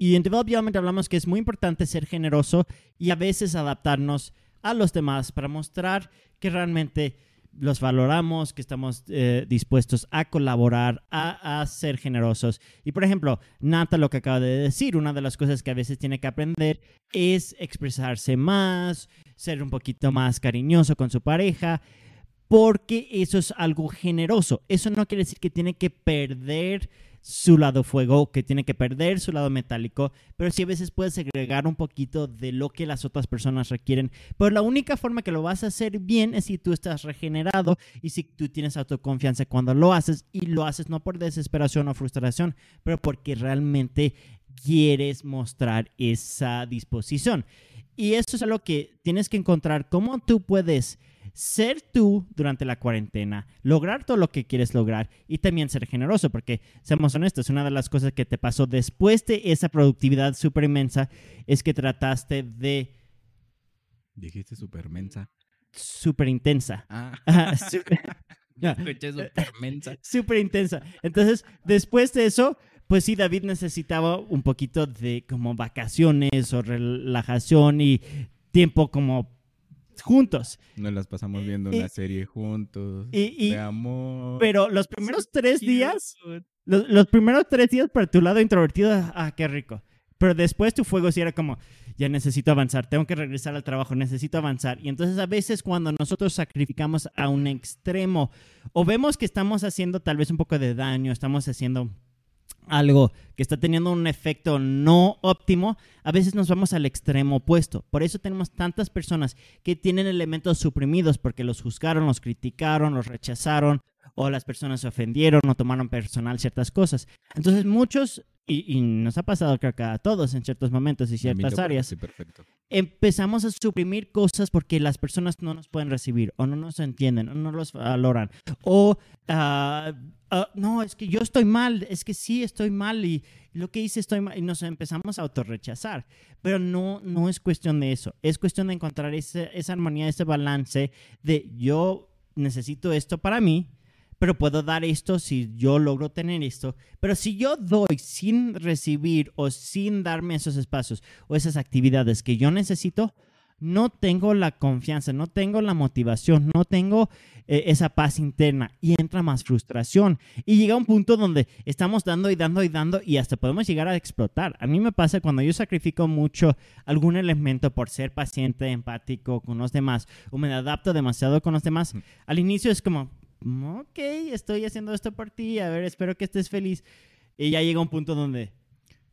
A: Y en Development hablamos que es muy importante ser generoso y a veces adaptarnos a los demás para mostrar que realmente los valoramos, que estamos eh, dispuestos a colaborar, a, a ser generosos. Y por ejemplo, Nata lo que acaba de decir, una de las cosas que a veces tiene que aprender es expresarse más, ser un poquito más cariñoso con su pareja, porque eso es algo generoso. Eso no quiere decir que tiene que perder su lado fuego, que tiene que perder su lado metálico, pero sí a veces puedes agregar un poquito de lo que las otras personas requieren. Pero la única forma que lo vas a hacer bien es si tú estás regenerado y si tú tienes autoconfianza cuando lo haces y lo haces no por desesperación o frustración, pero porque realmente quieres mostrar esa disposición. Y eso es algo que tienes que encontrar cómo tú puedes ser tú durante la cuarentena, lograr todo lo que quieres lograr y también ser generoso, porque seamos honestos, una de las cosas que te pasó después de esa productividad súper inmensa es que trataste de
B: Dijiste super mensa.
A: súper intensa.
B: Ah,
A: súper-
B: super
A: súper intensa. Entonces, después de eso, pues sí, David necesitaba un poquito de como vacaciones o relajación y tiempo como juntos.
B: Nos las pasamos viendo
A: Y-
B: una serie juntos.
A: y- y-
B: de amor.
A: Pero los primeros tres días, los, los primeros tres días para tu lado introvertido, ah, qué rico. Pero después tu fuego sí era como, ya necesito avanzar, tengo que regresar al trabajo, necesito avanzar. Y entonces a veces cuando nosotros sacrificamos a un extremo o vemos que estamos haciendo tal vez un poco de daño, estamos haciendo algo que está teniendo un efecto no óptimo, a veces nos vamos al extremo opuesto. Por eso tenemos tantas personas que tienen elementos suprimidos porque los juzgaron, los criticaron, los rechazaron o las personas se ofendieron o tomaron personal ciertas cosas. Entonces muchos, y, y nos ha pasado creo que a todos en ciertos momentos y ciertas áreas,
B: Sí, perfecto.
A: empezamos a suprimir cosas porque las personas no nos pueden recibir o no nos entienden o no los valoran o ah, ah, no, es que yo estoy mal, es que sí estoy mal y lo que hice estoy mal y nos empezamos a autorrechazar. Pero no, no es cuestión de eso, es cuestión de encontrar esa armonía, ese balance de yo necesito esto para mí, pero puedo dar esto si yo logro tener esto. Pero si yo doy sin recibir o sin darme esos espacios o esas actividades que yo necesito, no tengo la confianza, no tengo la motivación, no tengo eh, esa paz interna y entra más frustración. Y llega un punto donde estamos dando y dando y dando y hasta podemos llegar a explotar. A mí me pasa cuando yo sacrifico mucho algún elemento por ser paciente, empático con los demás o me adapto demasiado con los demás, al inicio es como, ok, estoy haciendo esto por ti, a ver, espero que estés feliz. Y ya llega un punto donde,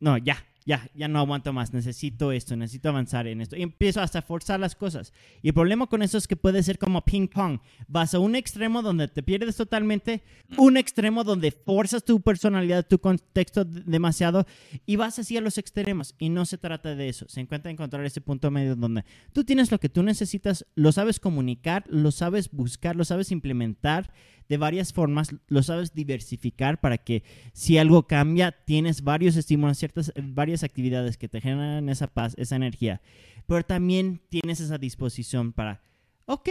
A: no, ya, ya, ya no aguanto más, necesito esto, necesito avanzar en esto. Y empiezo hasta a forzar las cosas. Y el problema con eso es que puede ser como ping pong. Vas a un extremo donde te pierdes totalmente, un extremo donde forzas tu personalidad, tu contexto demasiado y vas así a los extremos. Y no se trata de eso. Se encuentra encontrar ese punto medio donde tú tienes lo que tú necesitas, lo sabes comunicar, lo sabes buscar, lo sabes implementar de varias formas, lo sabes diversificar para que si algo cambia, tienes varios estímulos, ciertas, eh, varias actividades que te generan esa paz, esa energía, pero también tienes esa disposición para, ok,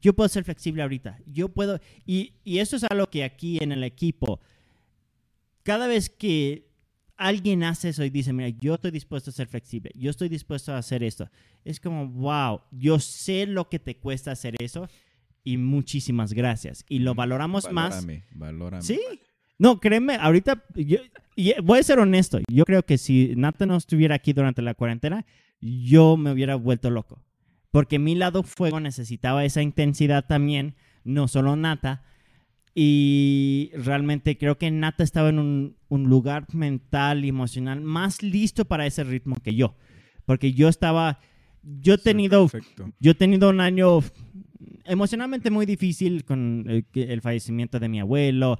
A: yo puedo ser flexible ahorita, yo puedo, y, y eso es algo que aquí en el equipo, cada vez que alguien hace eso y dice, mira, yo estoy dispuesto a ser flexible, yo estoy dispuesto a hacer esto, es como, wow, yo sé lo que te cuesta hacer eso y muchísimas gracias. Y lo valoramos más.
B: Valórame.
A: Sí. No, créeme, ahorita, yo, y voy a ser honesto, yo creo que si Nata no estuviera aquí durante la cuarentena, yo me hubiera vuelto loco. Porque mi lado fuego necesitaba esa intensidad también, no solo Nata. Y realmente creo que Nata estaba en un, un lugar mental y emocional más listo para ese ritmo que yo. Porque yo estaba, yo he tenido
B: Perfecto.
A: yo he tenido un año emocionalmente muy difícil con el, que- el fallecimiento de mi abuelo,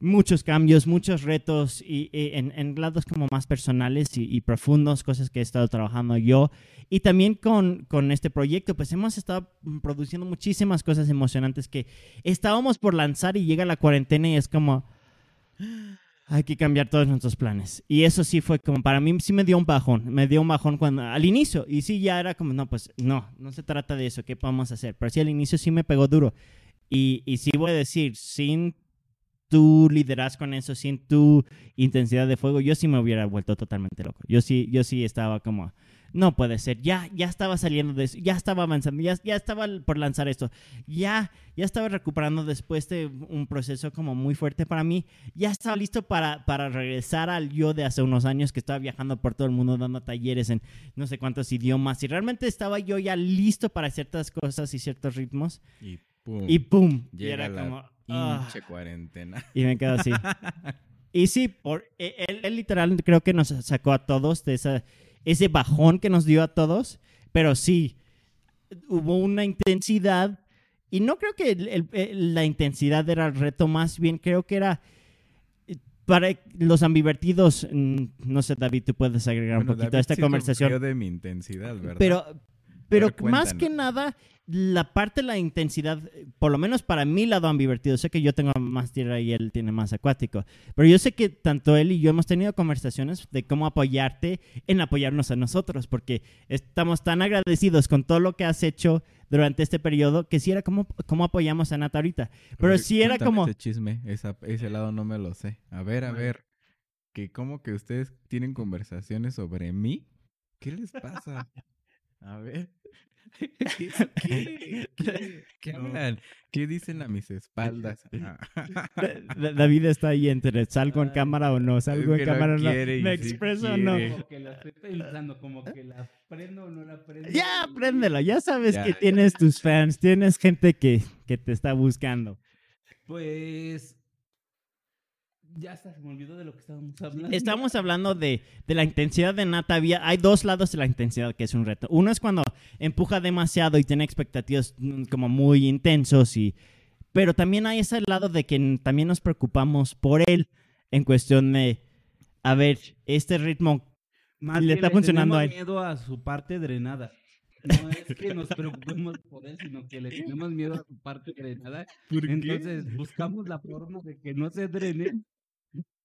A: muchos cambios, muchos retos y, y en, en lados como más personales y, y profundos, cosas que he estado trabajando yo. Y también con, con este proyecto, pues hemos estado produciendo muchísimas cosas emocionantes que estábamos por lanzar y llega la cuarentena y es como, hay que cambiar todos nuestros planes. Y eso sí fue como, para mí sí me dio un bajón, me dio un bajón cuando, al inicio, y sí ya era como, no, pues no, no se trata de eso, ¿qué podemos hacer? Pero sí al inicio sí me pegó duro. Y, y sí voy a decir, sin tu liderazgo en eso, sin tu intensidad de fuego, yo sí me hubiera vuelto totalmente loco. Yo sí, yo sí estaba como, no puede ser, ya, ya estaba saliendo de eso, ya estaba avanzando, ya, ya estaba por lanzar esto, ya, ya estaba recuperando después de un proceso como muy fuerte para mí, ya estaba listo para, para regresar al yo de hace unos años que estaba viajando por todo el mundo dando talleres en no sé cuántos idiomas y realmente estaba yo ya listo para ciertas cosas y ciertos ritmos
B: Y pum.
A: y ¡pum! Y era
B: la
A: como... ah.
B: Pinche cuarentena.
A: Y me quedo así. y sí, por, e- él, él literal creo que nos sacó a todos de esa, ese bajón que nos dio a todos. Pero sí, hubo una intensidad. Y no creo que el- el- la intensidad era el reto, más bien creo que era eh, para los ambivertidos. mm, No sé, David, tú puedes agregar un
B: Bueno,
A: poquito
B: David
A: a esta
B: sí
A: conversación.
B: de mi intensidad, ¿verdad?
A: Pero, pero
B: ver,
A: más que nada, la parte de la intensidad, eh, por lo menos para mí, lado ambivertido, sé que yo tengo más tierra y él tiene más acuático, pero yo sé que tanto él y yo hemos tenido conversaciones de cómo apoyarte en apoyarnos a nosotros, porque estamos tan agradecidos con todo lo que has hecho durante este periodo, que sí era como, cómo apoyamos a Nata ahorita. Pero sí era como...
B: Ese chisme, esa- ese lado no me lo sé. A ver, a ver. Que como que ustedes tienen conversaciones sobre mí. ¿Qué les pasa? A ver. ¿Qué, qué, qué- qué
C: No.
B: hablan? ¿Qué dicen a mis espaldas? Ah.
A: Da- Da- David está ahí entre salgo en cámara o no, salgo en cámara o no, me expreso o no.
C: Como que la estoy pensando, como que la prendo o no la prendo.
A: Ya, préndelo, ya sabes
B: Ya.
A: que tienes tus fans, tienes gente que, que te está buscando.
C: Pues. Ya hasta se me olvidó de lo que estábamos hablando.
A: Estamos hablando de, de la intensidad de Nata. Había- hay dos lados de la intensidad que es un reto. Uno es cuando empuja demasiado y tiene expectativas mm, como muy intensos, y, pero también hay ese lado de que también nos preocupamos por él en cuestión de, a ver, este ritmo
C: Más
A: le está funcionando a
C: tenemos
A: él.
C: miedo a su parte drenada. No es que nos preocupemos por él, sino que le tenemos miedo a su parte drenada. Entonces buscamos la forma de que no se drene.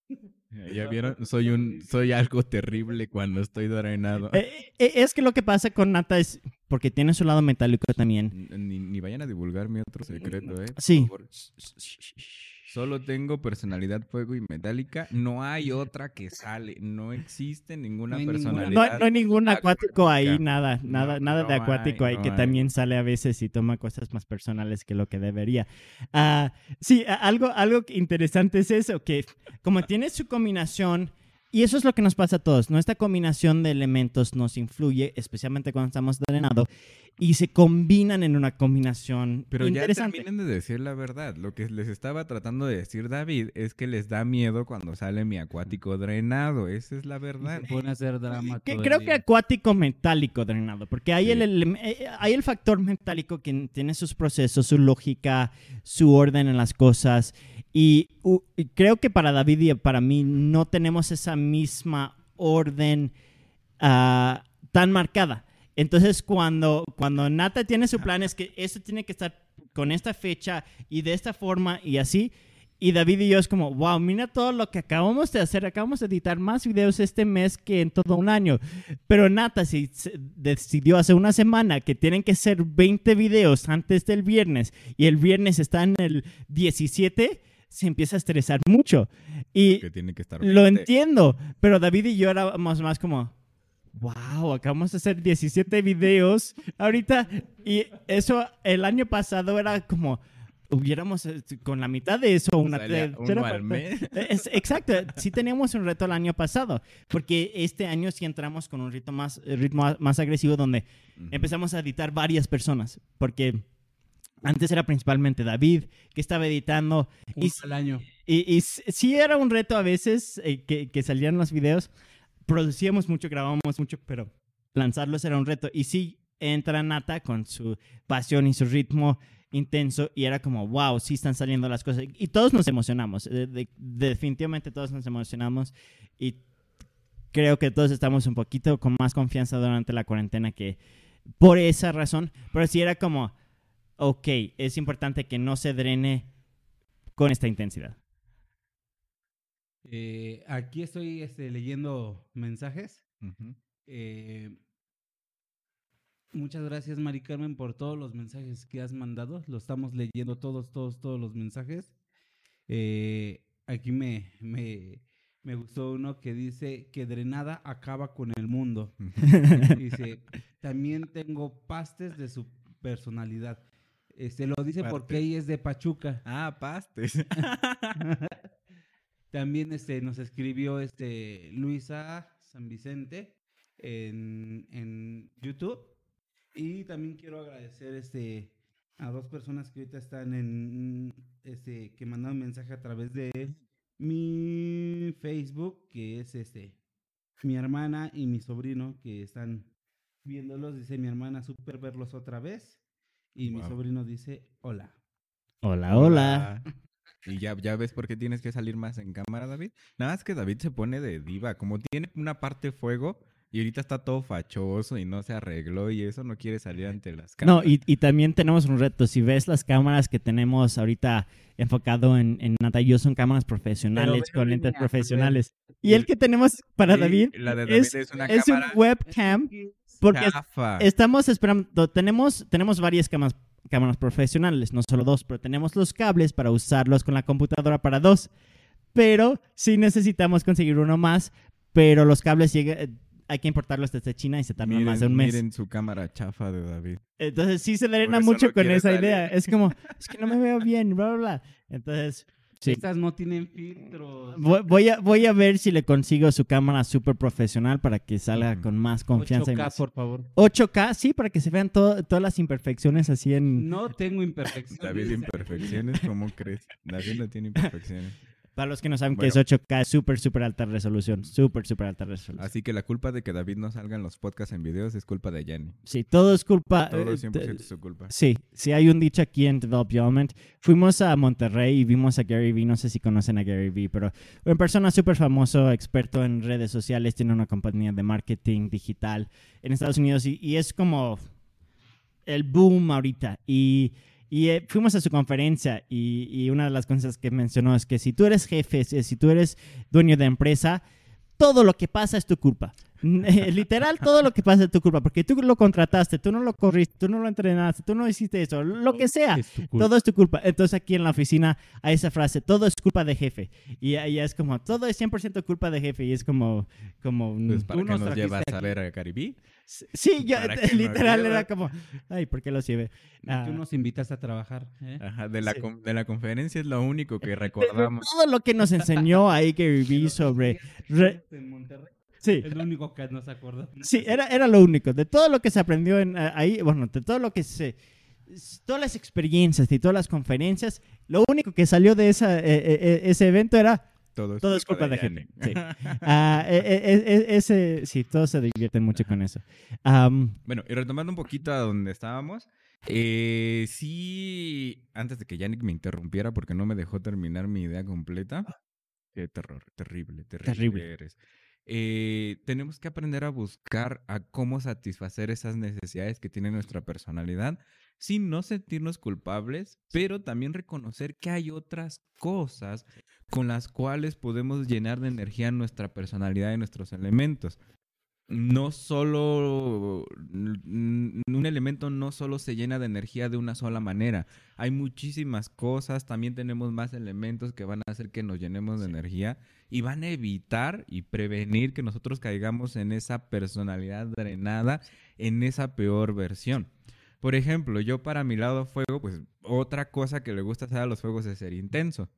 B: Ya vieron, soy un, soy algo terrible cuando estoy drenado.
A: Eh, eh, es que lo que pasa con Nata es porque tiene su lado metálico también.
B: Ni, ni vayan a divulgar mi otro secreto, ¿eh? Por
A: Sí.
B: favor. Solo tengo personalidad fuego y metálica. No hay otra que sale. No existe ninguna
C: No hay ninguna.
B: personalidad.
A: No, hay- no hay ningún acuático ahí, nada, nada,
B: No,
A: nada de acuático
B: hay,
A: ahí
B: no
A: que
B: hay.
A: también sale a veces y toma cosas más personales que lo que debería. Ah, sí, algo, algo interesante es eso, que como tiene su combinación, y eso es lo que nos pasa a todos, nuestra combinación de elementos nos influye, especialmente cuando estamos drenado, y se combinan en una combinación
B: Pero ya
A: interesante.
B: terminen de decir la verdad. Lo que les estaba tratando de decir David es que les da miedo cuando sale mi acuático drenado. Esa es la
C: Y
B: verdad.
C: se pone a hacer drama
A: Que creo que
C: día.
A: acuático metálico drenado, porque hay,
B: Sí.
A: el, elem- eh, hay el factor metálico que tiene sus procesos, su lógica, su orden en las cosas. Y, creo que para David y para mí no tenemos esa misma orden ah, tan marcada. Entonces, cuando, cuando Nata tiene su plan, es que esto tiene que estar con esta fecha y de esta forma y así. Y David y yo es como, wow, mira todo lo que acabamos de hacer. Acabamos de editar más videos este mes que en todo un año. Pero Nata si se- decidió hace una semana que tienen que ser 20 videos antes del viernes y el viernes está en el 17, se empieza a estresar mucho. Y
B: Que tiene que estar.
A: lo entiendo, pero David y yo éramos más como, wow, acabamos de hacer 17 videos ahorita. Y eso el año pasado era como, hubiéramos eh, con la mitad de eso, una tercera. Es- exacto, sí teníamos un reto el año pasado, porque este año sí entramos con un ritmo más, ritmo más agresivo donde empezamos a editar varias personas, porque antes era principalmente David que estaba editando y,
C: al año.
A: y, y sí era un reto a veces eh, que, que salían los videos, producíamos mucho, grabábamos mucho, pero lanzarlos era un reto y sí entra Nata con su pasión y su ritmo intenso y era como, wow, sí están saliendo las cosas. Y todos nos emocionamos, de- de- definitivamente todos nos emocionamos y creo que todos estamos un poquito con más confianza durante la cuarentena que por esa razón, pero sí era como, ok, es importante que no se drene con esta intensidad.
C: Eh, aquí estoy este, leyendo mensajes. Eh, muchas gracias, Mari Carmen, por todos los mensajes que has mandado. Lo estamos leyendo todos, todos, todos los mensajes. Eh, aquí me, me, me gustó uno que dice que drenada acaba con el mundo. Dice, también tengo pastes de su personalidad. Este lo dice porque ella es de Pachuca.
B: Ah, pastes.
C: También este, nos escribió este, Luisa San Vicente en, en YouTube. Y también quiero agradecer este, a dos personas que ahorita están en este, que mandaron mensaje a través de mi Facebook, que es este mi hermana y mi sobrino que están viéndolos. Dice mi hermana, super verlos otra vez. Y mi
B: Wow.
C: sobrino dice, hola.
A: Hola, hola.
B: Y ya, ya ves por qué tienes que salir más en cámara, David. Nada más que David se pone de diva. Como tiene una parte fuego y ahorita está todo fachoso y no se arregló y eso no quiere salir ante las cámaras.
A: No, y, y también tenemos un reto. Si ves las cámaras que tenemos ahorita enfocado en, en Nata y yo, son cámaras profesionales, con lentes profesionales. Y el que tenemos para
B: Sí,
A: David,
B: la de David
A: es,
B: es una
A: es un
B: cámara
A: webcam porque
B: chafa.
A: estamos esperando, tenemos, tenemos varias cámaras, cámaras profesionales, no solo dos, pero tenemos los cables para usarlos con la computadora para dos. Pero sí necesitamos conseguir uno más, pero los cables llega- eh, hay que importarlos desde China y se tardan
B: miren,
A: más de un mes.
B: miren su cámara chafa de David.
A: Entonces sí se drena
B: eso
A: mucho
B: no
A: con esa
B: salir.
A: idea. Es como, es que no me veo bien, bla, bla, bla. Entonces, sí.
C: Estas no tienen filtros.
A: Voy, voy a, voy a ver si le consigo su cámara súper profesional para que salga con más confianza. y
C: 8K,
A: más.
C: por favor.
A: 8K, sí, para que se vean to- todas las imperfecciones así en...
C: No tengo imperfecciones.
B: David, imperfecciones, ¿cómo crees? David no tiene imperfecciones.
A: Para los que no saben
B: Bueno.
A: que es 8K, es súper, súper alta resolución. Súper, súper alta resolución.
B: Así que la culpa de que David no salga en los podcasts en videos es culpa de Jenny.
A: Sí, todo es culpa...
B: Todo
A: eh,
B: es 100% su culpa.
A: Sí, sí hay un dicho aquí en Develop Development. Fuimos a Monterrey y vimos a Gary Vee, no sé si conocen a Gary Vee, pero una persona súper famoso, experto en redes sociales, tiene una compañía de marketing digital en Estados Unidos y, y es como el boom ahorita. Y, y, eh, fuimos a su conferencia y, una de las cosas que mencionó es que si tú eres jefe, si, si tú eres dueño de empresa, todo lo que pasa es tu culpa. Literal, todo lo que pasa es tu culpa, porque tú lo contrataste, tú no lo corriste, tú no lo entrenaste, tú no hiciste eso, lo que sea.
C: Es.
A: Todo es tu culpa. Entonces aquí en la oficina hay esa frase, todo es culpa de jefe. Y ahí es como, todo es 100% culpa de jefe. Y es como, como...
B: Pues para
C: Tú
B: que
C: nos
B: llevas a ver a Caribí.
A: sí, yo, literal era como, ay, ¿por qué los lleve? Ah,
C: Tú nos invitas a trabajar. ¿eh?
B: Ajá, de la,
A: Sí.
B: con- de la conferencia es lo único que recordamos.
A: todo lo que nos enseñó ahí Gary Vee sobre... re-
C: En Monterrey.
A: Sí,
C: Es lo único que nos acordamos.
A: Sí, era, era lo único. De todo lo que se aprendió en, ahí, bueno, de todo lo que se... Todas las experiencias y todas las conferencias, lo único que salió de esa, eh, eh, eh, ese evento era
B: Todo es
A: todo es culpa de gente. Sí. Ah, eh, ese, sí, todos se divierten mucho con eso.
B: Bueno, y retomando un poquito a donde estábamos, eh, sí, antes de que Yannick me interrumpiera porque no me dejó terminar mi idea completa, qué terror, terrible, terrible,
A: Terrible.
B: eres. Eh, tenemos que aprender a buscar a cómo satisfacer esas necesidades que tiene nuestra personalidad sin no sentirnos culpables, pero también reconocer que hay otras cosas con las cuales podemos llenar de energía nuestra personalidad y nuestros elementos no solo un elemento no solo se llena de energía de una sola manera. Hay muchísimas cosas, también tenemos más elementos que van a hacer que nos llenemos de energía y van a evitar y prevenir que nosotros caigamos en esa personalidad drenada, en esa peor versión. Por ejemplo, yo para mi lado fuego, pues otra cosa que le gusta hacer a los fuegos es ser intenso.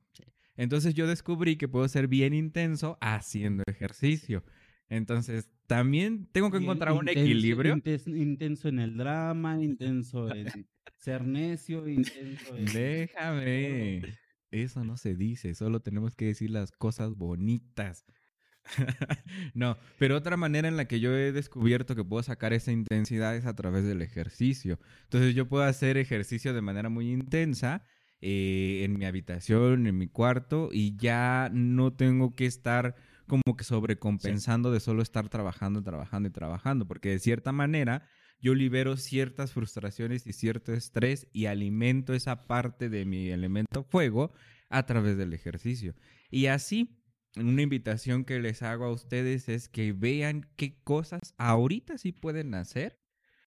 B: Entonces yo descubrí que puedo ser bien intenso haciendo ejercicio. Entonces, también tengo que encontrar un
C: intenso-
B: equilibrio.
C: intenso en el drama, intenso en ser necio, intenso en...
B: Déjame. Eso no se dice, solo tenemos que decir las cosas bonitas. no, pero otra manera en la que yo he descubierto que puedo sacar esa intensidad es a través del ejercicio. Entonces yo puedo hacer ejercicio de manera muy intensa eh, en mi habitación, en mi cuarto, y ya no tengo que estar como que sobrecompensando de solo estar trabajando, trabajando y trabajando, porque de cierta manera yo libero ciertas frustraciones y cierto estrés y alimento esa parte de mi elemento fuego a través del ejercicio. Y así, una invitación que les hago a ustedes es que vean qué cosas ahorita sí pueden hacer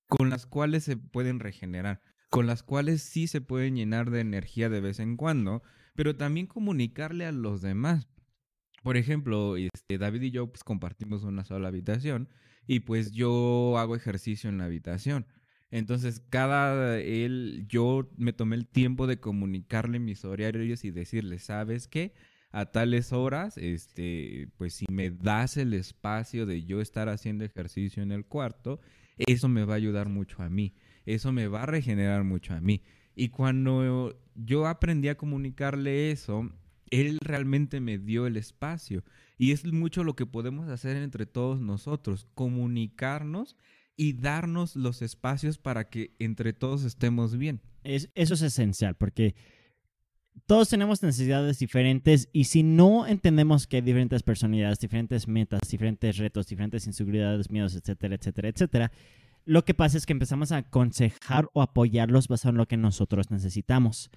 B: con las cuales se pueden regenerar, con las cuales sí se pueden llenar de energía de vez en cuando, pero también comunicarle a los demás. Por ejemplo, este, David y yo pues, compartimos una sola habitación y pues yo hago ejercicio en la habitación. Entonces, cada él, yo me tomé el tiempo de comunicarle mis horarios y decirle, ¿sabes qué? A tales horas, este, pues si me das el espacio de yo estar haciendo ejercicio en el cuarto, eso me va a ayudar mucho a mí. Eso me va a regenerar mucho a mí. Y cuando yo aprendí a comunicarle eso, él realmente me dio el espacio. Y es mucho lo que podemos hacer entre todos nosotros, comunicarnos y darnos los espacios para que entre todos estemos bien.
A: Es, eso es esencial, porque todos tenemos necesidades diferentes y si no entendemos que hay diferentes personalidades, diferentes metas, diferentes retos, diferentes inseguridades, miedos, etcétera, etcétera, etcétera, lo que pasa es que empezamos a aconsejar o apoyarlos basado en lo que nosotros necesitamos.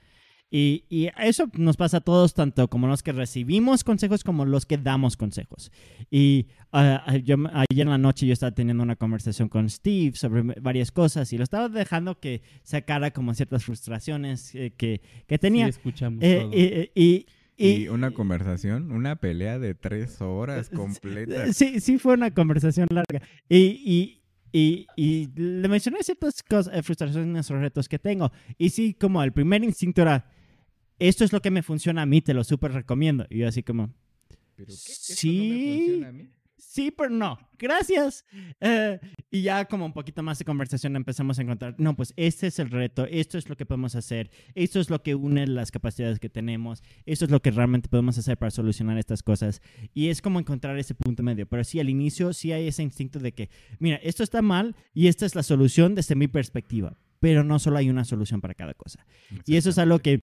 A: Y, eso nos pasa a todos, tanto como los que recibimos consejos como los que damos consejos. Y ah, yo, ayer en la noche yo estaba teniendo una conversación con Steve sobre varias cosas y lo estaba dejando que sacara como ciertas frustraciones eh, que, que, tenía.
C: Sí, escuchamos eh,
B: y, y, una conversación, una pelea de tres horas completa.
A: Sí, sí fue una conversación larga. Y, y, y, le mencioné ciertas cosas, eh, frustraciones o retos que tengo. Y sí, como el primer instinto era, esto es lo que me funciona a mí, te lo súper recomiendo. Y yo así como,
B: ¿Pero qué? sí,
A: no me sí, pero no, gracias. Eh, y ya como un poquito más de conversación empezamos a encontrar, no, pues este es el reto, esto es lo que podemos hacer, esto es lo que une las capacidades que tenemos, esto es lo que realmente podemos hacer para solucionar estas cosas. Y es como encontrar ese punto medio. Pero sí, al inicio sí hay ese instinto de que, mira, esto está mal y esta es la solución desde mi perspectiva. Pero no solo hay una solución para cada cosa. Y eso es algo que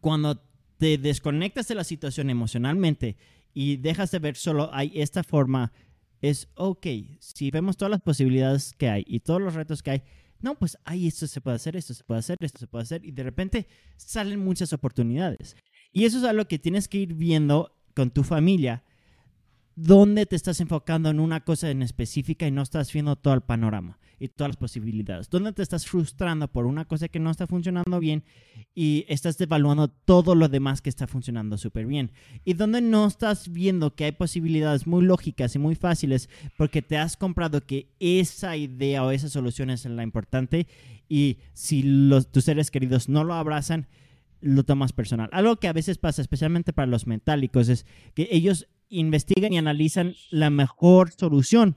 A: cuando te desconectas de la situación emocionalmente y dejas de ver solo hay esta forma, es ok, si vemos todas las posibilidades que hay y todos los retos que hay, no, pues ahí esto se puede hacer, esto se puede hacer, esto se puede hacer, y de repente salen muchas oportunidades. Y eso es algo que tienes que ir viendo con tu familia, dónde te estás enfocando en una cosa en específica y no estás viendo todo el panorama y todas las posibilidades. ¿Dónde te estás frustrando por una cosa que no está funcionando bien y estás devaluando todo lo demás que está funcionando súper bien? Y dónde no estás viendo que hay posibilidades muy lógicas y muy fáciles porque te has comprado que esa idea o esa solución es la importante y si los, tus seres queridos no lo abrazan, lo tomas personal. Algo que a veces pasa, especialmente para los metálicos, es que ellos investigan y analizan la mejor solución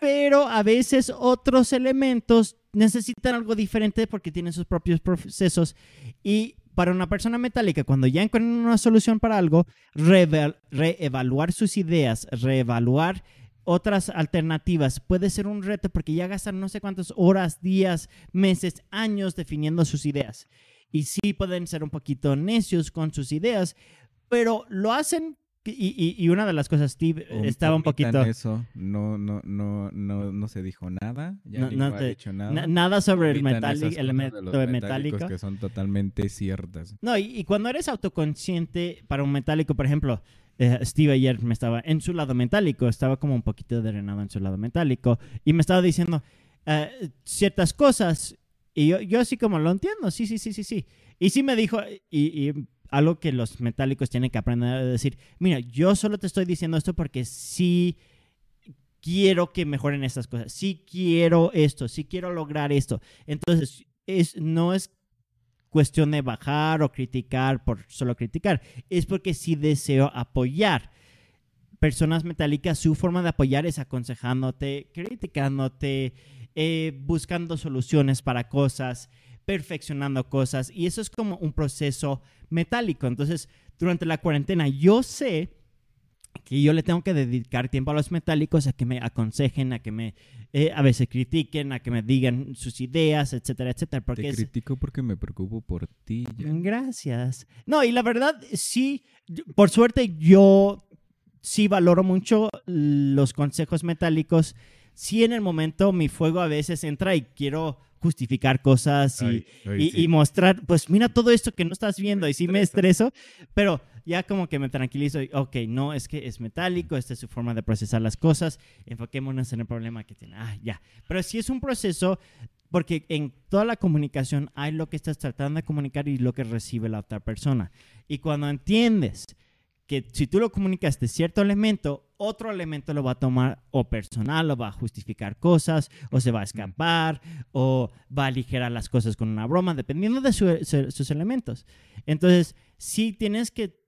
A: pero a veces otros elementos necesitan algo diferente porque tienen sus propios procesos. Y para una persona metálica, cuando ya encuentran una solución para algo, reevaluar sus ideas, reevaluar otras alternativas puede ser un reto porque ya gastan no sé cuántas horas, días, meses, años definiendo sus ideas. Y sí pueden ser un poquito necios con sus ideas, pero lo hacen y, una de las cosas, Steve, estaba un poquito...
B: Eso, no, no, no, no, no se dijo nada, ya no, ha dicho nada.
A: nada sobre el, metálico, elemento metálico.
B: Que son totalmente ciertas.
A: No, y, cuando eres autoconsciente para un metálico, por ejemplo, eh, Steve ayer me estaba en su lado metálico, estaba como un poquito drenado en su lado metálico, y me estaba diciendo eh, ciertas cosas, y yo, yo así como lo entiendo, sí, sí, sí, sí, sí. Y sí me dijo, y, y algo que los metálicos tienen que aprender a decir, mira, yo solo te estoy diciendo esto porque sí quiero que mejoren estas cosas, sí quiero esto, sí quiero lograr esto. Entonces, es, no es cuestión de bajar o criticar por solo criticar, es porque sí deseo apoyar. Personas metálicas, su forma de apoyar es aconsejándote, criticándote, eh, buscando soluciones para cosas, perfeccionando cosas y eso es como un proceso metálico. Entonces, durante la cuarentena yo sé que yo le tengo que dedicar tiempo a los metálicos, a que me aconsejen, a que me eh, a veces critiquen, a que me digan sus ideas, etcétera, etcétera. Porque
B: Te
A: es-
B: critico porque me preocupo por ti.
A: Gracias. No, y la verdad, sí, por suerte yo sí valoro mucho los consejos metálicos. Sí, en el momento mi fuego a veces entra y quiero justificar cosas y,
B: Ay, ay,
A: y,
B: sí.
A: y mostrar, pues mira todo esto que no estás viendo y sí me estreso, pero ya como que me tranquilizo y, ok, no, es que es metálico, esta es su forma de procesar las cosas, enfoquémonos en el problema que tiene. Ah, ya. Pero sí es un proceso porque en toda la comunicación hay lo que estás tratando de comunicar y lo que recibe la otra persona. Y cuando entiendes que si tú lo comunicas de cierto elemento, otro elemento lo va a tomar o personal, o va a justificar cosas, o se va a escapar, o va a aligerar las cosas con una broma, dependiendo de su- su- sus elementos. Entonces, sí tienes que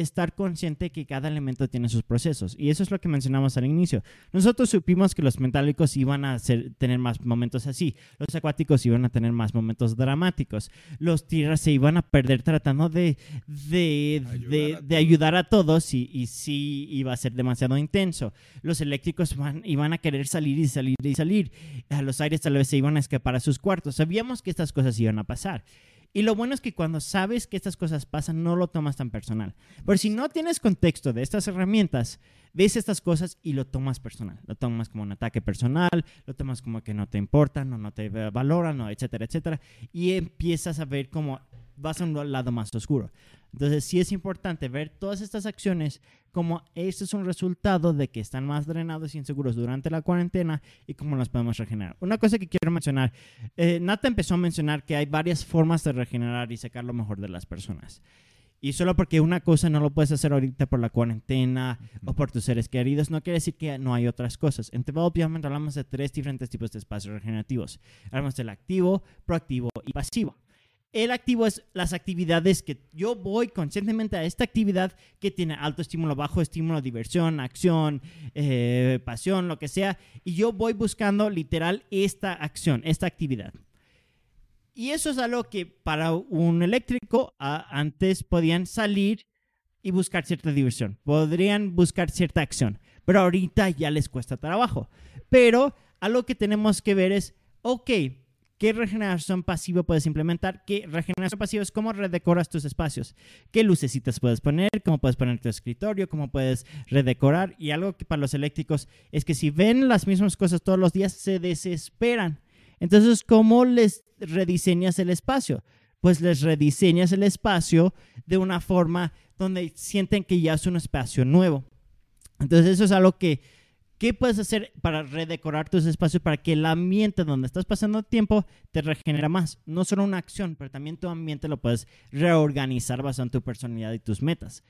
A: estar consciente que cada elemento tiene sus procesos. Y eso es lo que mencionamos al inicio. Nosotros supimos que los metálicos iban a ser- tener más momentos así. Los acuáticos iban a tener más momentos dramáticos. Los tierras se iban a perder tratando de, de,
B: Ayudar
A: de-
B: a
A: de ayudar a todos y, y sí iba a ser demasiado intenso. Los eléctricos van- iban a querer salir y salir y salir. A los aires tal vez se iban a escapar a sus cuartos. Sabíamos que estas cosas iban a pasar. Y lo bueno es que cuando sabes que estas cosas pasan, no lo tomas tan personal. Pero si no tienes contexto de estas herramientas, ves estas cosas y lo tomas personal. Lo tomas como un ataque personal, lo tomas como que no te importan, no te valoran, o etcétera, etcétera. Y empiezas a ver cómo vas a un lado más oscuro. Entonces sí es importante ver todas estas acciones como esto es un resultado de que están más drenados y inseguros durante la cuarentena y cómo las podemos regenerar. Una cosa que quiero mencionar, eh, Nata empezó a mencionar que hay varias formas de regenerar y sacar lo mejor de las personas. Y solo porque una cosa no lo puedes hacer ahorita por la cuarentena o por tus seres queridos, no quiere decir que no hay otras cosas. En Diamond hablamos de tres diferentes tipos de espacios regenerativos. Hablamos del activo, proactivo y pasivo. El activo es las actividades que yo voy conscientemente a esta actividad que tiene alto estímulo, bajo estímulo, diversión, acción, eh, pasión, lo que sea. Y yo voy buscando literal esta acción, esta actividad. Y eso es algo que para un eléctrico antes podían salir y buscar cierta diversión, podrían buscar cierta acción, pero ahorita ya les cuesta trabajo. Pero algo que tenemos que ver es, ok, ¿qué regeneración pasiva puedes implementar? ¿Qué regeneración pasiva es cómo redecoras tus espacios? ¿Qué lucecitas puedes poner? ¿Cómo puedes poner tu escritorio? ¿Cómo puedes redecorar? Y algo que para los eléctricos es que si ven las mismas cosas todos los días, se desesperan. Entonces, ¿cómo les rediseñas el espacio? Pues les rediseñas el espacio de una forma donde sienten que ya es un espacio nuevo. Entonces, eso es algo que, ¿qué puedes hacer para redecorar tus espacios para que el ambiente donde estás pasando tiempo te regenera más? No solo una acción, pero también tu ambiente lo puedes reorganizar basado en tu personalidad y tus metas.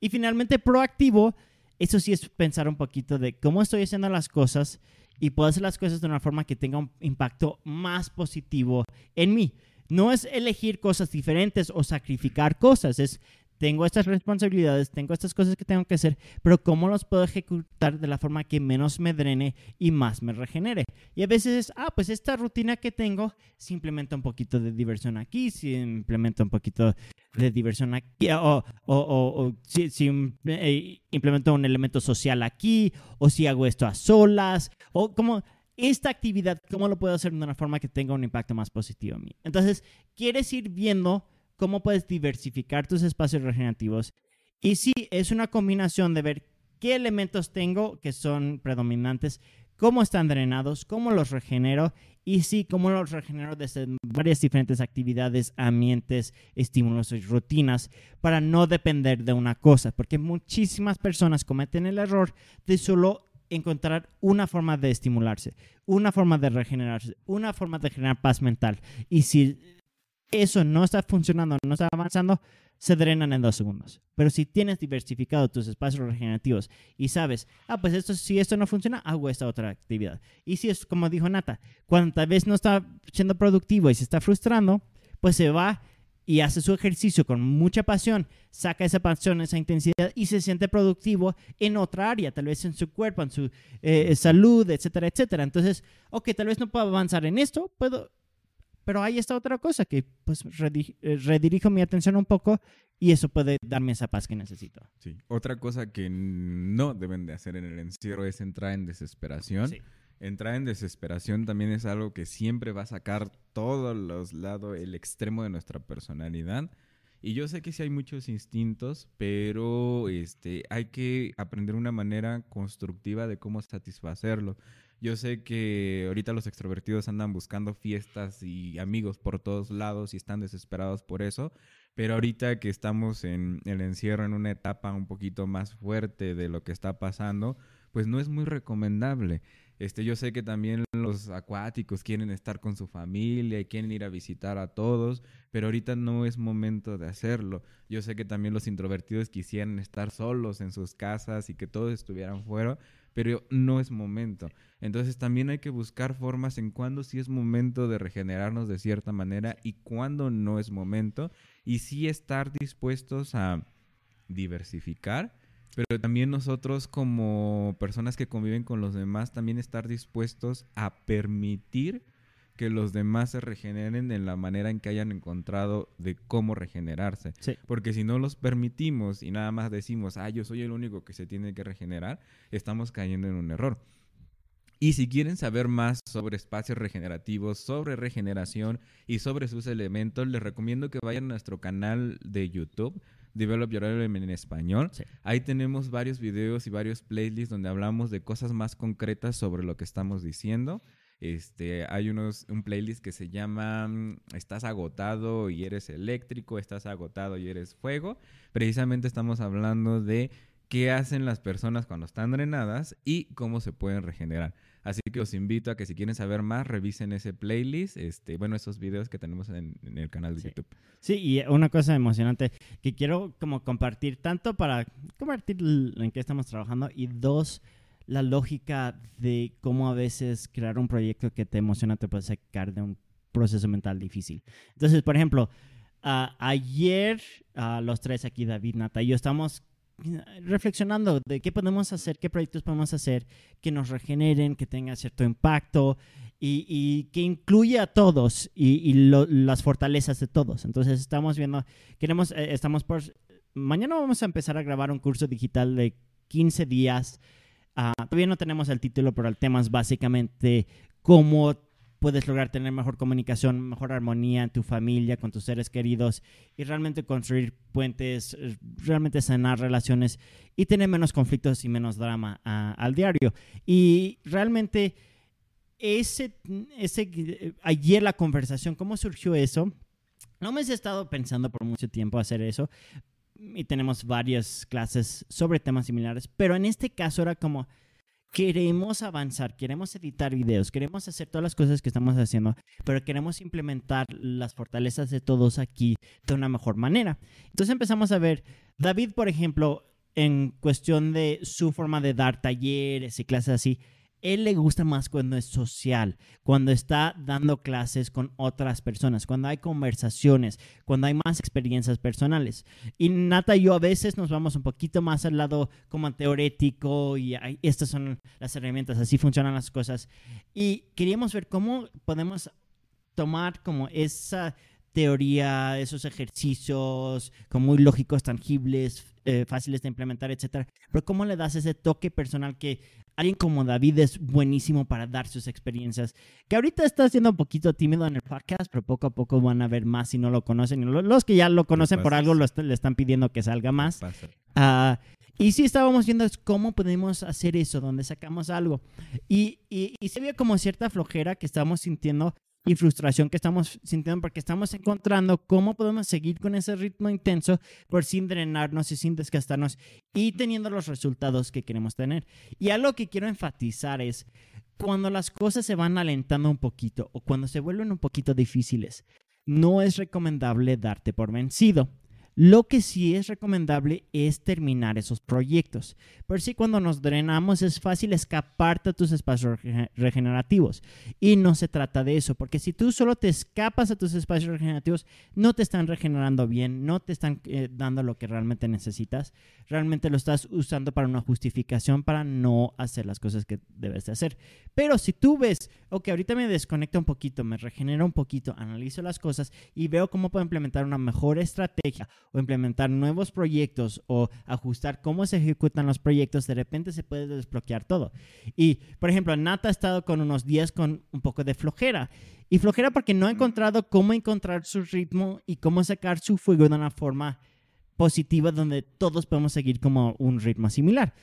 A: Y finalmente, proactivo, eso sí es pensar un poquito de cómo estoy haciendo las cosas y puedo hacer las cosas de una forma que tenga un impacto más positivo en mí. No es elegir cosas diferentes o sacrificar cosas, es tengo estas responsabilidades, tengo estas cosas que tengo que hacer, pero cómo los puedo ejecutar de la forma que menos me drene y más me regenere. Y a veces es, ah, pues esta rutina que tengo, se implementa un poquito de diversión aquí, se implementa un poquito de diversión aquí, o, o, o, si, eh, implemento un elemento social aquí, o si hago esto a solas, o como esta actividad, cómo lo puedo hacer de una forma que tenga un impacto más positivo en mí. Entonces, quieres ir viendo cómo puedes diversificar tus espacios regenerativos. Y sí, es una combinación de ver qué elementos tengo que son predominantes, cómo están drenados, cómo los regenero y sí, cómo los regenero desde varias diferentes actividades, ambientes, estímulos y rutinas para no depender de una cosa, porque muchísimas personas cometen el error de solo encontrar una forma de estimularse, una forma de regenerarse, una forma de generar paz mental. Y si eso no está funcionando, no está avanzando, se drenan en dos segundos. Pero si tienes diversificado tus espacios regenerativos y sabes, ah, pues esto, si esto no funciona, hago esta otra actividad. Y si es como dijo Nata, cuando tal vez no está siendo productivo y se está frustrando, pues se va y hace su ejercicio con mucha pasión, saca esa pasión, esa intensidad y se siente productivo en otra área, tal vez en su cuerpo, en su eh, salud, etcétera, etcétera. Entonces, ok, tal vez no puedo avanzar en esto, puedo pero ahí está otra cosa que pues eh, redirijo mi atención un poco y eso puede darme esa paz que necesito.
B: Sí. Otra cosa que no deben de hacer en el encierro es entrar en desesperación.
A: Sí.
B: Entrar en desesperación también es algo que siempre va a sacar todos los lados, el extremo de nuestra personalidad. Y yo sé que sí hay muchos instintos, pero este, hay que aprender una manera constructiva de cómo satisfacerlo. Yo sé que ahorita los extrovertidos andan buscando fiestas y amigos por todos lados y están desesperados por eso, pero ahorita que estamos en el encierro en una etapa un poquito más fuerte de lo que está pasando, pues no es muy recomendable. Este, yo sé que también los acuáticos quieren estar con su familia y quieren ir a visitar a todos, pero ahorita no es momento de hacerlo. Yo sé que también los introvertidos quisieran estar solos en sus casas y que todos estuvieran fuera, pero no es momento. Entonces también hay que buscar formas en cuándo sí es momento de regenerarnos de cierta manera y cuándo no es momento y sí estar dispuestos a diversificar, pero también nosotros como personas que conviven con los demás, también estar dispuestos a permitir que los demás se regeneren en la manera en que hayan encontrado de cómo regenerarse.
A: Sí.
B: Porque si no los permitimos y nada más decimos, ah, yo soy el único que se tiene que regenerar, estamos cayendo en un error. Y si quieren saber más sobre espacios regenerativos, sobre regeneración y sobre sus elementos, les recomiendo que vayan a nuestro canal de YouTube, Develop Your Element en español.
A: Sí.
B: Ahí tenemos varios videos y varios playlists donde hablamos de cosas más concretas sobre lo que estamos diciendo. Este, hay unos, un playlist que se llama mm, Estás agotado y eres eléctrico, estás agotado y eres fuego. Precisamente estamos hablando de qué hacen las personas cuando están drenadas y cómo se pueden regenerar. Así que os invito a que si quieren saber más, revisen ese playlist, este, bueno, esos videos que tenemos en, en el canal de
A: Sí.
B: YouTube.
A: Sí, y una cosa emocionante que quiero como compartir, tanto para compartir en qué estamos trabajando y dos, la lógica de cómo a veces crear un proyecto que te emociona te puede sacar de un proceso mental difícil. Entonces, por ejemplo, ah, ayer ah, los tres aquí, David, Nata y yo, estamos eh, reflexionando de qué podemos hacer, qué proyectos podemos hacer que nos regeneren, que tengan cierto impacto y, que incluya a todos y, las fortalezas de todos. Entonces estamos viendo, queremos, eh, estamos por, mañana vamos a empezar a grabar un curso digital de 15 días. Ah, todavía no tenemos el título, pero el tema es básicamente cómo puedes lograr tener mejor comunicación, mejor armonía en tu familia, con tus seres queridos y realmente construir puentes, realmente sanar relaciones y tener menos conflictos y menos drama ah, al diario. Y realmente ese, ese, ayer la conversación, ¿cómo surgió eso? No me he estado pensando por mucho tiempo hacer eso y tenemos varias clases sobre temas similares, pero en este caso era como queremos avanzar, queremos editar videos, queremos hacer todas las cosas que estamos haciendo, pero queremos implementar las fortalezas de todos aquí de una mejor manera. Entonces empezamos a ver, David, por ejemplo, en cuestión de su forma de dar talleres y clases así, él le gusta más cuando es social, cuando está dando clases con otras personas, cuando hay conversaciones, cuando hay más experiencias personales. Y Nata y yo a veces nos vamos un poquito más al lado como teorético y estas son las herramientas, así funcionan las cosas. Y queríamos ver cómo podemos tomar como esa teoría, esos ejercicios como muy lógicos, tangibles, eh, fáciles de implementar, etcétera. Pero cómo le das ese toque personal que alguien como David es buenísimo para dar sus experiencias. Que ahorita está siendo un poquito tímido en el podcast, pero poco a poco van a ver más si no lo conocen. Y los que ya lo conocen por algo lo est- le están pidiendo que salga más. Ah, y sí estábamos viendo es cómo podemos hacer eso, donde sacamos algo. Y, y, y se veía como cierta flojera que estamos sintiendo y frustración que estamos sintiendo porque estamos encontrando cómo podemos seguir con ese ritmo intenso por sin drenarnos y sin desgastarnos y teniendo los resultados que queremos tener. Y algo que quiero enfatizar es cuando las cosas se van alentando un poquito o cuando se vuelven un poquito difíciles, no es recomendable darte por vencido. Lo que sí es recomendable es terminar esos proyectos. Pero sí, cuando nos drenamos es fácil escaparte a tus espacios rege- regenerativos. Y no se trata de eso, porque si tú solo te escapas a tus espacios regenerativos, no te están regenerando bien, no te están eh, dando lo que realmente necesitas. Realmente lo estás usando para una justificación para no hacer las cosas que debes de hacer. Pero si tú ves, ok, ahorita me desconecta un poquito, me regenera un poquito, analizo las cosas y veo cómo puedo implementar una mejor estrategia o implementar nuevos proyectos o ajustar cómo se ejecutan los proyectos, de repente se puede desbloquear todo. Y, por ejemplo, Nata ha estado con unos días con un poco de flojera. Y flojera porque no ha encontrado cómo encontrar su ritmo y cómo sacar su fuego de una forma positiva donde todos podemos seguir como un ritmo similar.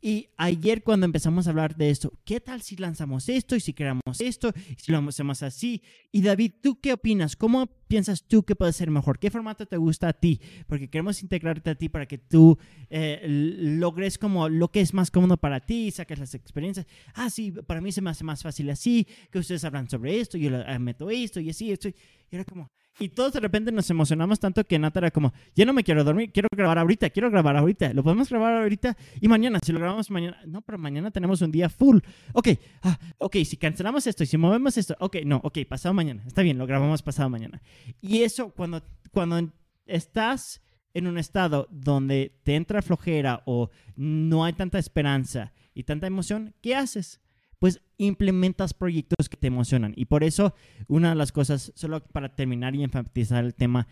A: Y ayer cuando empezamos a hablar de esto, ¿qué tal si lanzamos esto y si creamos esto y si lo hacemos así? Y David, ¿tú qué opinas? ¿Cómo piensas tú que puede ser mejor? ¿Qué formato te gusta a ti? Porque queremos integrarte a ti para que tú eh, logres como lo que es más cómodo para ti, saques las experiencias. Ah, sí, para mí se me hace más fácil así, que ustedes hablan sobre esto, yo meto esto y así, esto. Y era como... Y todos de repente nos emocionamos tanto que Nata era como, ya no me quiero dormir, quiero grabar ahorita, quiero grabar ahorita, lo podemos grabar ahorita y mañana, si lo grabamos mañana, no, pero mañana tenemos un día full. Ok, ah, ok, si cancelamos esto y si movemos esto, ok, no, ok, pasado mañana, está bien, lo grabamos pasado mañana. Y eso, cuando, cuando estás en un estado donde te entra flojera o no hay tanta esperanza y tanta emoción, ¿qué haces? Pues implementas proyectos que te emocionan. Y por eso, una de las cosas, solo para terminar y enfatizar el tema,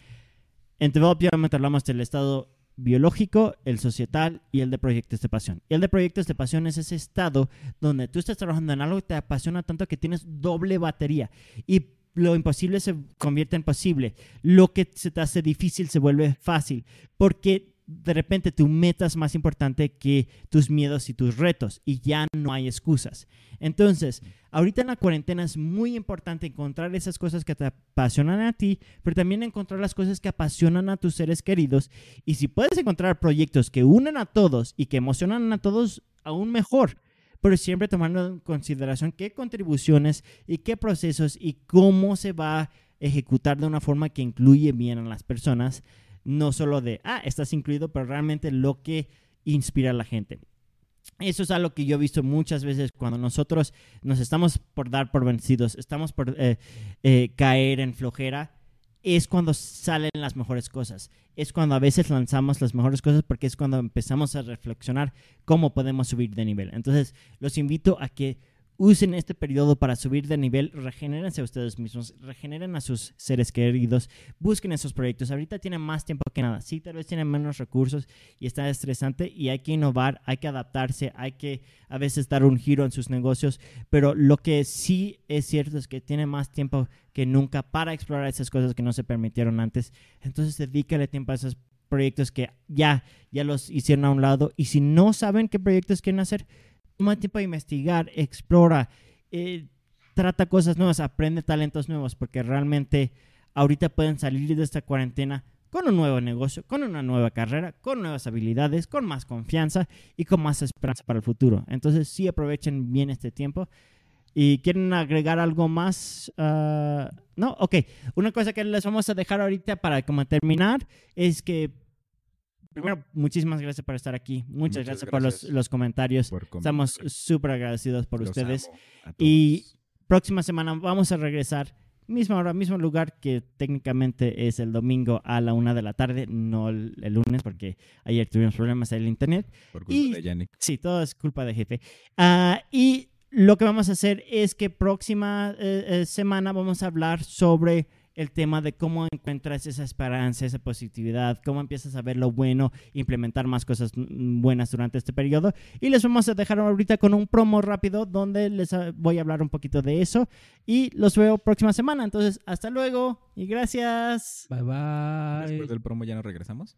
A: en Develop Development hablamos del estado biológico, el societal y el de proyectos de pasión. Y el de proyectos de pasión es ese estado donde tú estás trabajando en algo que te apasiona tanto que tienes doble batería y lo imposible se convierte en posible. Lo que se te hace difícil se vuelve fácil porque de repente tu meta es más importante que tus miedos y tus retos y ya no hay excusas. Entonces, ahorita en la cuarentena es muy importante encontrar esas cosas que te apasionan a ti, pero también encontrar las cosas que apasionan a tus seres queridos. Y si puedes encontrar proyectos que unen a todos y que emocionan a todos, aún mejor. Pero siempre tomando en consideración qué contribuciones y qué procesos y cómo se va a ejecutar de una forma que incluye bien a las personas. No solo de, ah, estás incluido, pero realmente lo que inspira a la gente. Eso es algo que yo he visto muchas veces cuando nosotros nos estamos por dar por vencidos, estamos por eh, eh, caer en flojera, es cuando salen las mejores cosas. Es cuando a veces lanzamos las mejores cosas porque es cuando empezamos a reflexionar cómo podemos subir de nivel. Entonces, los invito a que usen este periodo para subir de nivel, regenérense a ustedes mismos, regeneren a sus seres queridos, busquen esos proyectos. Ahorita tienen más tiempo que nada. Sí, tal vez tienen menos recursos y está estresante y hay que innovar, hay que adaptarse, hay que a veces dar un giro en sus negocios, pero lo que sí es cierto es que tienen más tiempo que nunca para explorar esas cosas que no se permitieron antes. Entonces, dedícale tiempo a esos proyectos que ya, ya los hicieron a un lado y si no saben qué proyectos quieren hacer, toma tiempo a investigar, explora, eh, trata cosas nuevas, aprende talentos nuevos, porque realmente ahorita pueden salir de esta cuarentena con un nuevo negocio, con una nueva carrera, con nuevas habilidades, con más confianza y con más esperanza para el futuro. Entonces sí aprovechen bien este tiempo. ¿Y quieren agregar algo más? Uh, no, ok. Una cosa que les vamos a dejar ahorita para como terminar es que Primero, muchísimas gracias por estar aquí. Muchas,
B: Muchas
A: gracias, por los, los comentarios.
B: por
A: Estamos súper agradecidos por
B: Los
A: ustedes. Y próxima semana vamos a regresar. Misma hora, mismo lugar que técnicamente es el domingo a la una de la tarde, no el, el lunes, porque ayer tuvimos problemas en el internet.
B: por culpa
A: y-
B: de Yannick.
A: Sí, todo es culpa de jefe. Ah, y lo que vamos a hacer es que próxima eh, eh, semana vamos a hablar sobre el tema de cómo encuentras esa esperanza, esa positividad, cómo empiezas a ver lo bueno, implementar más cosas mm, buenas durante este periodo. Y les vamos a dejar ahorita con un promo rápido donde les ah, voy a hablar un poquito de eso. Y los veo próxima semana. Entonces, hasta luego y gracias.
C: Bye bye.
B: Después del promo ya no regresamos.